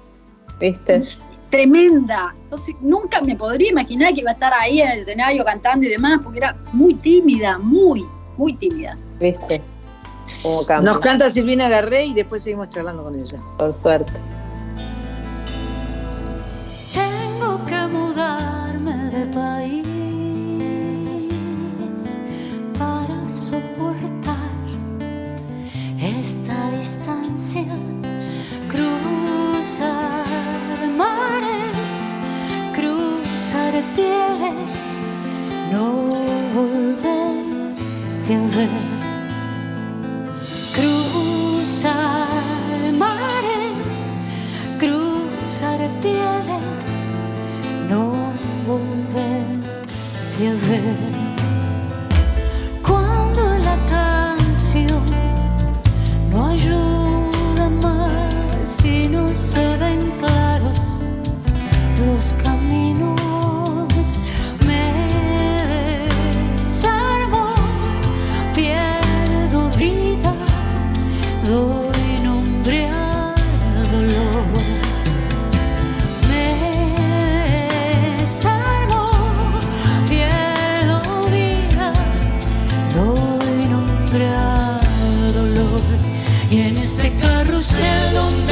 ¿viste? tremenda. Entonces nunca me podría imaginar que iba a estar ahí en el escenario cantando y demás, porque era muy tímida, muy, muy tímida. ¿Viste? Cómo cambia. Nos canta Silvina Garré y después seguimos charlando con ella. Por suerte. Tengo que mudarme de país para soportar esta distancia, cruzar mares, cruzar pieles, no volverte a ver. Cruzar mares, cruzar pieles, no volverte a ver. Cuando la canción no ayuda más si no se ven claros los caminos, carrusel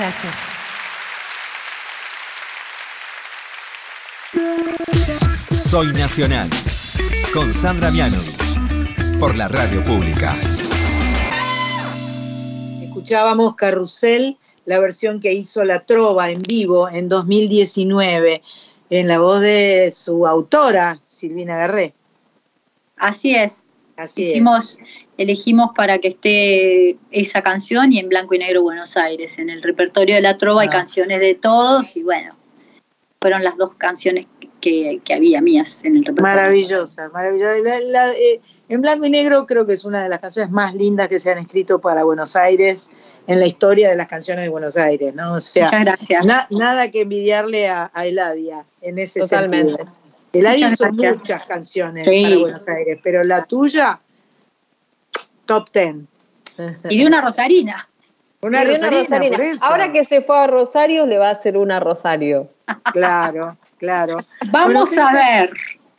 gracias. Soy Nacional. Con Sandra Mianovich. Por la radio pública. Escuchábamos Carrusel, la versión que hizo La Trova en vivo en 2019, en la voz de su autora, Silvina Garré. Así es. Así Hicimos, elegimos para que esté esa canción y en blanco y negro Buenos Aires. En el repertorio de la trova hay Ah. canciones de todos y bueno, fueron las dos canciones que, que había mías en el repertorio. Maravillosa, maravillosa. La- la- eh, en blanco y negro creo que es una de las canciones más lindas que se han escrito para Buenos Aires en la historia de las canciones de Buenos Aires, ¿no? O sea, Muchas gracias. na- nada que envidiarle a, a Eladia en ese Totalmente. sentido. Eladia Muchas hizo muchas canciones Sí. para Buenos Aires, pero la tuya, top ten. Y de una rosarina. Una de rosarina, por eso. Ahora que se fue a Rosario, le va a hacer una Rosario. Claro, claro. Vamos Bueno, a ver.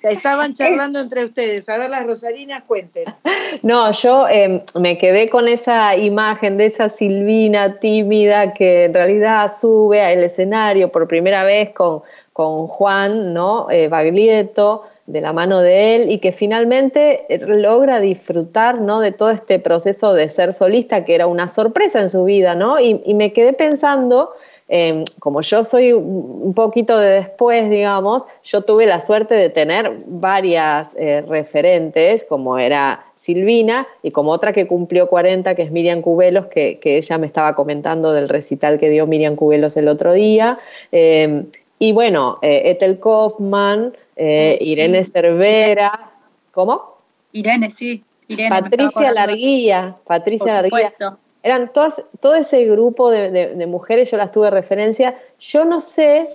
Estaban charlando entre ustedes. A ver, las rosarinas, cuenten. No, yo eh, me quedé con esa imagen de esa Silvina tímida que en realidad sube al escenario por primera vez con, con Juan, ¿no? Eh, Baglietto, de la mano de él, y que finalmente eh, logra disfrutar, ¿no? De todo este proceso de ser solista, que era una sorpresa en su vida, ¿no? Y, me quedé pensando eh, como yo soy un poquito de después, digamos, yo tuve la suerte de tener varias eh, referentes, como era Silvina y como otra que cumplió 40, que es Miriam Cubelos, que, que ella me estaba comentando del recital que dio Miriam Cubelos el otro día. Eh, y bueno, eh, Ethel Kaufman, eh, Irene Cervera, ¿cómo? Irene, sí. Irene, Patricia. Larguía, Patricia Por Larguía supuesto. eran todas, todo ese grupo de, de- de mujeres, yo las tuve referencia. Yo no sé,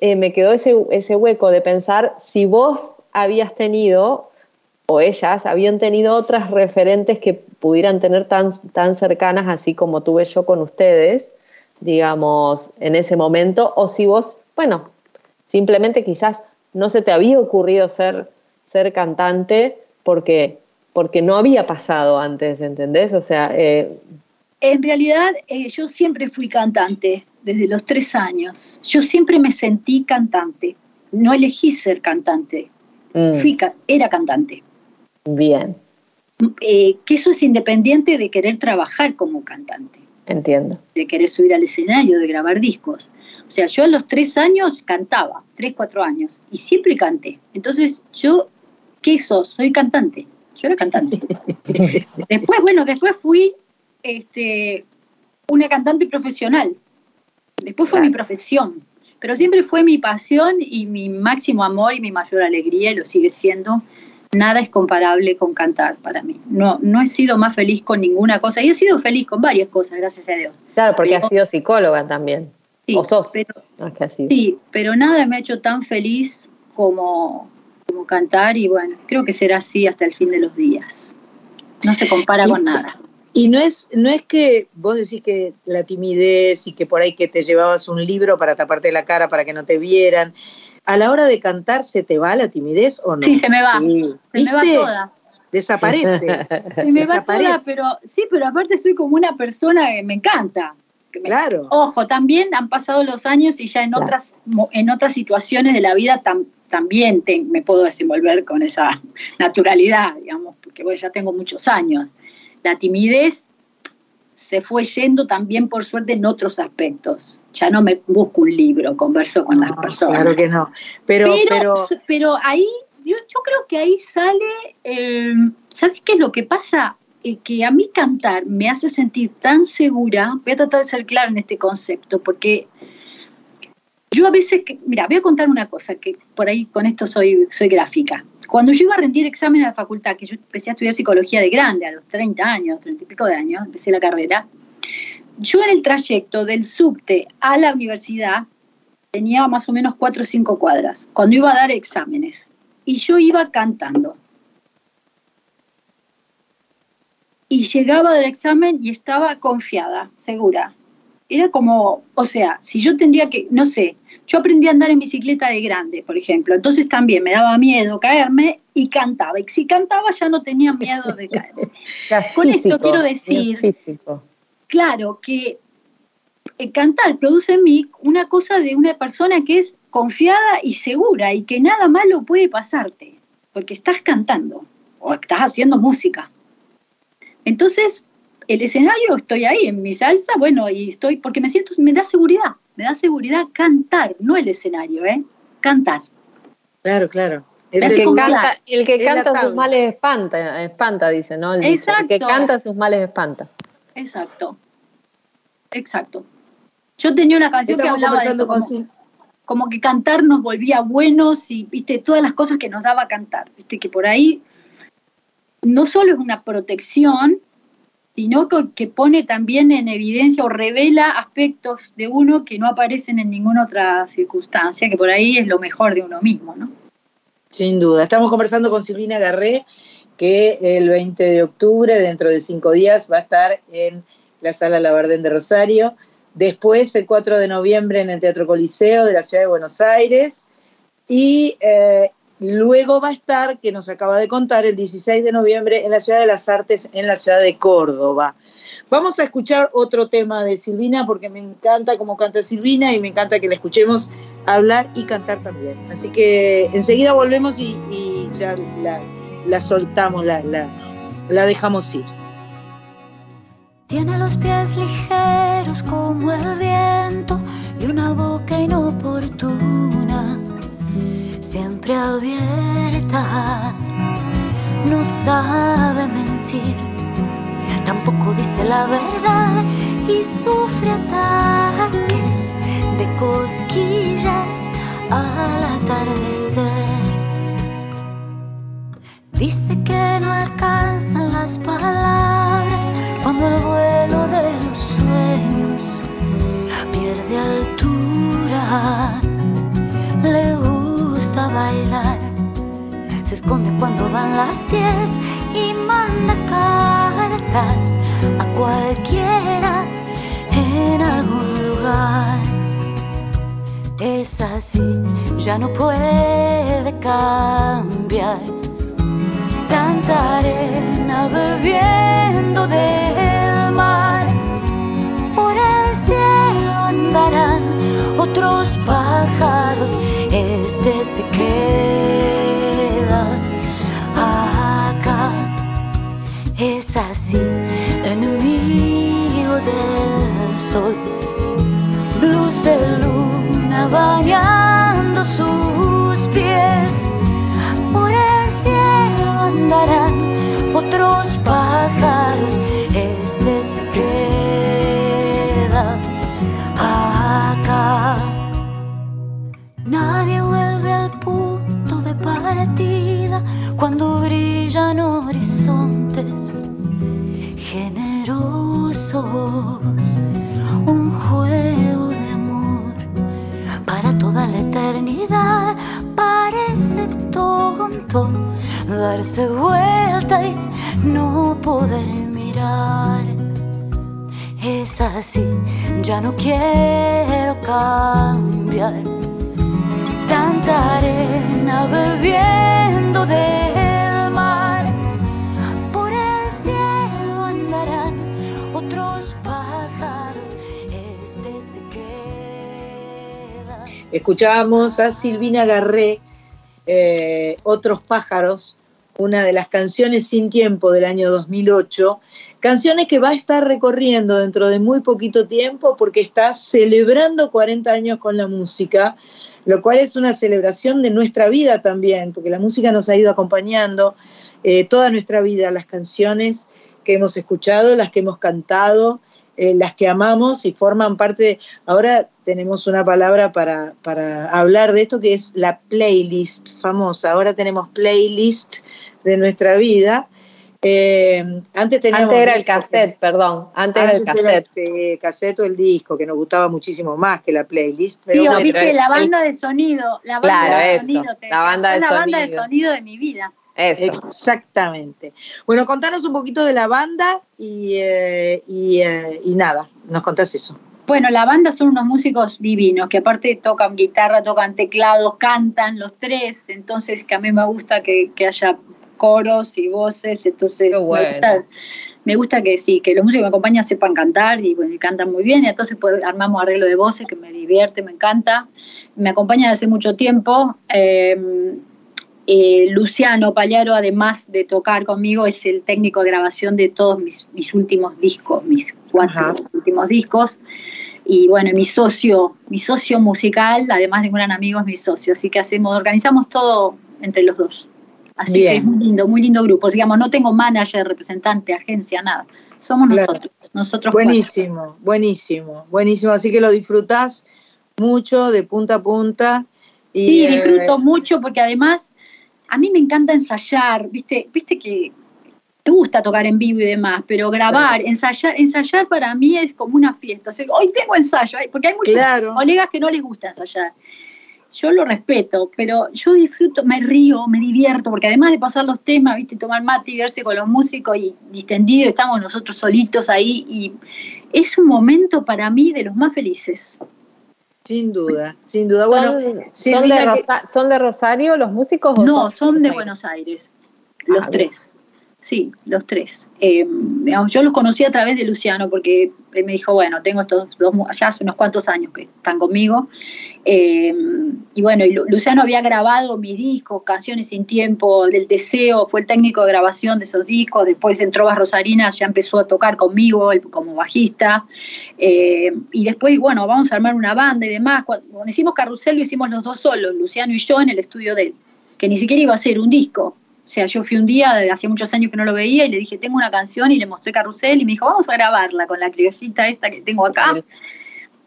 eh, me quedó ese, ese hueco de pensar si vos habías tenido, o ellas habían tenido otras referentes que pudieran tener tan, tan cercanas, así como tuve yo con ustedes, digamos, en ese momento, o si vos, bueno, simplemente quizás no se te había ocurrido ser, ser cantante porque, porque no había pasado antes, ¿entendés? O sea, eh, En realidad, eh, yo siempre fui cantante, desde los tres años. Yo siempre me sentí cantante. No elegí ser cantante. mm, Fui era cantante. bien, Eh, que eso es independiente de querer trabajar como cantante, entiendo. de querer subir al escenario, de grabar discos. O sea, yo a los tres años cantaba, tres, cuatro años, y siempre canté. Entonces, yo, ¿qué sos? Soy cantante. Yo era cantante. después, bueno, después fui este, una cantante profesional. Después fue mi profesión. Pero siempre fue mi pasión y mi máximo amor y mi mayor alegría, y lo sigue siendo. Nada es comparable con cantar para mí. No, no he sido más feliz con ninguna cosa. Y he sido feliz con varias cosas, gracias a Dios. Claro, porque Pero- has sido psicóloga también. Sí, o sos. pero- No es que has sido. Sí, pero nada me ha hecho tan feliz como, como cantar y bueno, creo que será así hasta el fin de los días. No se compara con nada. Y no es, no es que vos decís que la timidez y que por ahí que te llevabas un libro para taparte la cara para que no te vieran. A la hora de cantar, ¿se te va la timidez o no? Sí, se me va. Sí. Se me va toda. Desaparece. Se me va toda, pero sí, pero aparte soy como una persona que me encanta. Que me- Claro. Ojo, también han pasado los años y ya en Claro. otras en otras situaciones de la vida tam- también te- me puedo desenvolver con esa naturalidad, digamos, porque bueno, ya tengo muchos años. La timidez se fue yendo también, por suerte, en otros aspectos. Ya no me busco un libro, converso con las personas. Claro que no. Pero, pero, pero, ahí, yo, yo, creo que ahí sale, eh, ¿sabes qué es lo que pasa? Eh, que a mí cantar me hace sentir tan segura, voy a tratar de ser clara en este concepto, porque yo a veces, mira, voy a contar una cosa, que por ahí con esto soy, soy gráfica. Cuando yo iba a rendir examen a la facultad, que yo empecé a estudiar psicología de grande, a los 30 años, 30 y pico de años, empecé la carrera, yo en el trayecto del subte a la universidad tenía más o menos 4 o 5 cuadras, cuando iba a dar exámenes. Y yo iba cantando. Y llegaba del examen y estaba confiada, segura. Era como, o sea, si yo tendría que, no sé, yo aprendí a andar en bicicleta de grande, por ejemplo, entonces también me daba miedo caerme y cantaba. Y si cantaba ya no tenía miedo de caerme. Con esto quiero decir, claro, que el cantar produce en mí una cosa de una persona que es confiada y segura y que nada malo puede pasarte, porque estás cantando o estás haciendo música. Entonces, el escenario, estoy ahí en mi salsa, bueno, y estoy, porque me siento, me da seguridad, me da seguridad cantar, no el escenario, ¿eh? Cantar. Claro, claro. el, que canta, el que canta sus males espanta, espanta, dice, ¿no? El, Exacto. el que canta sus males espanta. Exacto. Exacto. Yo tenía una canción que hablaba de eso, como, como, que cantar nos volvía buenos y, viste, todas las cosas que nos daba cantar, viste, que por ahí no solo es una protección, sino que, pone también en evidencia o revela aspectos de uno que no aparecen en ninguna otra circunstancia, que por ahí es lo mejor de uno mismo, ¿no? Sin duda. Estamos conversando con Silvina Garré, que el 20 de octubre, dentro de cinco días, va a estar en la Sala Labardén de Rosario. Después, el 4 de noviembre, en el Teatro Coliseo de la Ciudad de Buenos Aires. Y eh, Luego va a estar, que nos acaba de contar, el 16 de noviembre en la Ciudad de las Artes, en la ciudad de Córdoba. Vamos a escuchar otro tema de Silvina porque me encanta cómo canta Silvina y me encanta que la escuchemos hablar y cantar también. Así que enseguida volvemos y, ya la, soltamos, la, la dejamos ir. Tiene los pies ligeros como el viento y una boca inoportuna siempre abierta, no sabe mentir, tampoco dice la verdad y sufre ataques de cosquillas al atardecer. Dice que no alcanzan las palabras cuando el vuelo de los sueños pierde altura. Le bailar. Se esconde cuando dan las diez y manda cartas a cualquiera en algún lugar. Es así, ya no puede cambiar. Tanta arena bebiendo del mar. Andarán otros pájaros este se queda acá. Es así, enemigo del sol, luz de luna bañando sus pies. Por el cielo andarán otros pájaros, este se queda cuando brillan horizontes generosos. Un juego de amor para toda la eternidad. Parece tonto darse vuelta y no poder mirar. Es así, ya no quiero cambiar tanta bebiendo del mar. Por andarán otros pájaros, este a Silvina Garré, eh, Otros pájaros, una de las canciones sin tiempo del año 2008, Canciones que va a estar recorriendo dentro de muy poquito tiempo porque está celebrando 40 años con la música, lo cual es una celebración de nuestra vida también, porque la música nos ha ido acompañando eh, toda nuestra vida, las canciones que hemos escuchado, las que hemos cantado, eh, las que amamos y forman parte de... Ahora tenemos una palabra para, para hablar de esto que es la playlist famosa. Ahora tenemos playlist de nuestra vida eh, antes teníamos. era el cassette, perdón. Antes, era el cassette. sí, cassette o el disco, que nos gustaba muchísimo más que la playlist. Pero Tío, viste la banda de sonido. La banda claro, de eso, sonido. la banda de la sonido. banda de sonido de mi vida. Eso. Exactamente. Bueno, contanos un poquito de la banda y, eh, y, eh, y nada, nos contás eso. Bueno, la banda son unos músicos divinos que aparte tocan guitarra, tocan teclados, cantan los tres, entonces que a mí me gusta que, que haya coros y voces, entonces me, gusta, me gusta que sí, que los músicos que me acompañan sepan cantar y bueno, y cantan muy bien, y entonces pues, armamos arreglo de voces que me divierte, me encanta, me acompaña desde hace mucho tiempo. Eh, eh, Luciano Paliaro, además de tocar conmigo, es el técnico de grabación de todos mis, mis últimos discos, mis cuatro Ajá. últimos discos. Y bueno, mi socio, mi socio musical, además de un gran amigo, es mi socio. Así que hacemos, organizamos todo entre los dos. Así Bien. que es muy lindo, muy lindo grupo. Digamos, no tengo manager, representante, agencia, nada. Somos Claro. nosotros, nosotros cuatro. Buenísimo, buenísimo, buenísimo. Así que lo disfrutás mucho de punta a punta. Y, Sí, eh, disfruto mucho porque además a mí me encanta ensayar, viste, viste que te gusta tocar en vivo y demás, pero grabar, ensayar, ensayar para mí es como una fiesta. O sea, hoy tengo ensayo, ay, porque hay muchos Claro. colegas que no les gusta ensayar. Yo lo respeto, pero yo disfruto, me río, me divierto, porque además de pasar los temas, viste, tomar mate y verse con los músicos y distendido, estamos nosotros solitos ahí y es un momento para mí de los más felices. Sin duda, sin duda. Bueno, ¿Son, de que- Rosa- ¿Son de Rosario los músicos? o No, son de? Buenos Aires, los Ah, bien. tres. Sí, los tres. Digamos, yo los conocí a través de Luciano porque él me dijo, bueno, tengo estos dos, ya hace unos cuantos años que están conmigo. Eh, y bueno, Luciano había grabado mis discos, Canciones sin Tiempo, del Deseo, fue el técnico de grabación de esos discos. Después en Trovas Rosarinas ya empezó a tocar conmigo como bajista. Eh, y después, bueno, vamos a armar una banda y demás. Cuando, cuando hicimos Carrusel lo hicimos los dos solos, Luciano y yo, en el estudio de él, que ni siquiera iba a ser un disco. O sea, yo fui un día, hacía muchos años que no lo veía, y le dije, tengo una canción, y le mostré Carrusel, y me dijo, vamos a grabarla con la criollita esta que tengo acá,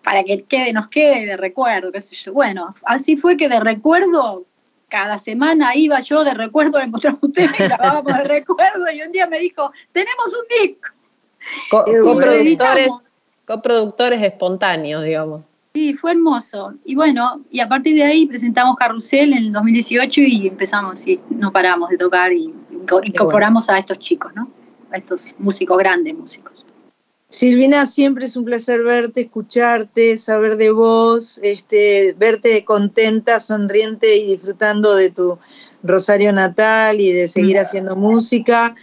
para que quede, nos quede de recuerdo, qué sé yo. Bueno, así fue que de recuerdo, cada semana iba yo de recuerdo, le mostraba a ustedes, grabábamos de recuerdo, y un día me dijo, tenemos un disco. Co- coproductores, coproductores espontáneos, digamos. Sí, fue hermoso. Y bueno, y a partir de ahí presentamos Carrusel en el 2018 y empezamos y no paramos de tocar y inco- incorporamos a estos chicos, ¿no? A estos músicos, grandes músicos. Silvina, siempre es un placer verte, escucharte, saber de vos, este, verte contenta, sonriente y disfrutando de tu Rosario natal y de seguir haciendo música.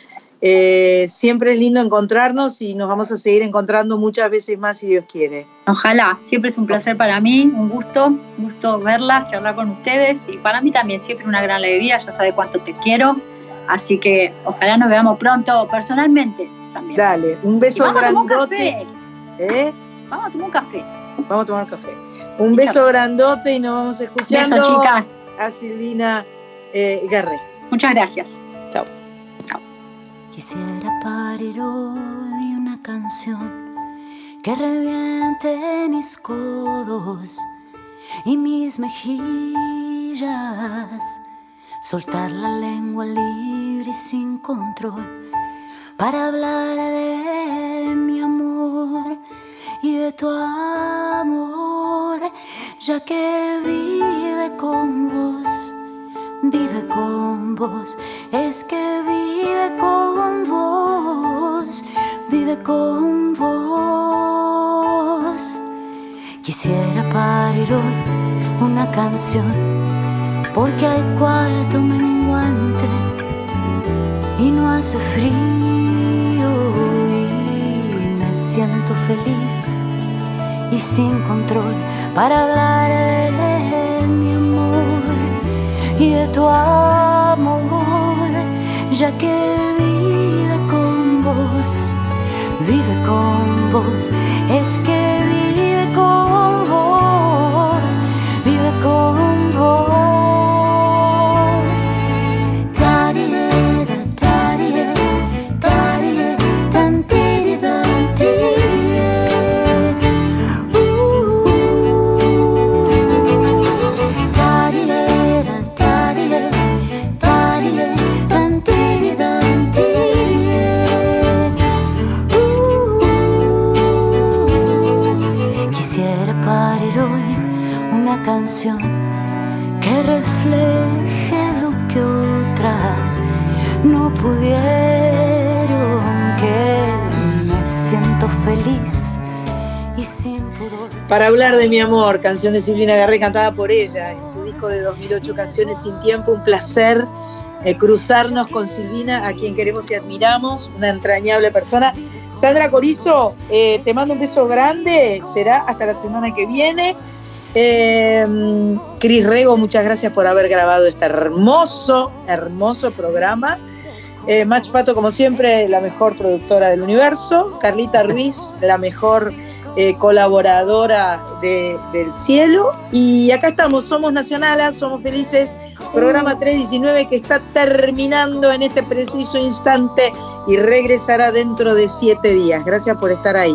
Eh, siempre es lindo encontrarnos y nos vamos a seguir encontrando muchas veces más si Dios quiere. Ojalá, siempre es un placer para mí, un gusto, un gusto verlas, charlar con ustedes y para mí también siempre una gran alegría, ya sabe cuánto te quiero, así que ojalá nos veamos pronto personalmente también. Dale, un beso vamos a tomar un grandote. café, ¿eh? vamos a tomar un café. Vamos a tomar café. Un beso grandote y nos vamos escuchando Beso, chicas. a Silvina eh, Garré. Muchas gracias. Quisiera parir hoy una canción que reviente mis codos y mis mejillas, soltar la lengua libre y sin control para hablar de mi amor y de tu amor, ya que vive con vos vive con vos, es que vive con vos, vive con vos. Quisiera parir hoy una canción, porque hay cuarto menguante y no hace frío y me siento feliz y sin control para hablar de mi amor y de tu amor, ya que vive con vos, vive con vos, es que que refleje lo que otras no pudieron, que me siento feliz y sin pudor. Para hablar de mi amor, canción de Silvina Garré cantada por ella en su disco de 2008, Canciones sin tiempo, un placer eh, cruzarnos con Silvina, a quien queremos y admiramos, una entrañable persona. Sandra Corizo, eh, te mando un beso grande, será hasta la semana que viene. Eh, Cris Rego, muchas gracias por haber grabado este hermoso, hermoso programa. Eh, Mach Pato, como siempre, la mejor productora del universo. Carlita Ruiz, la mejor eh, colaboradora de- del cielo. Y acá estamos, somos nacionalas, somos felices. Programa 319 que está terminando en este preciso instante y regresará dentro de siete días. Gracias por estar ahí.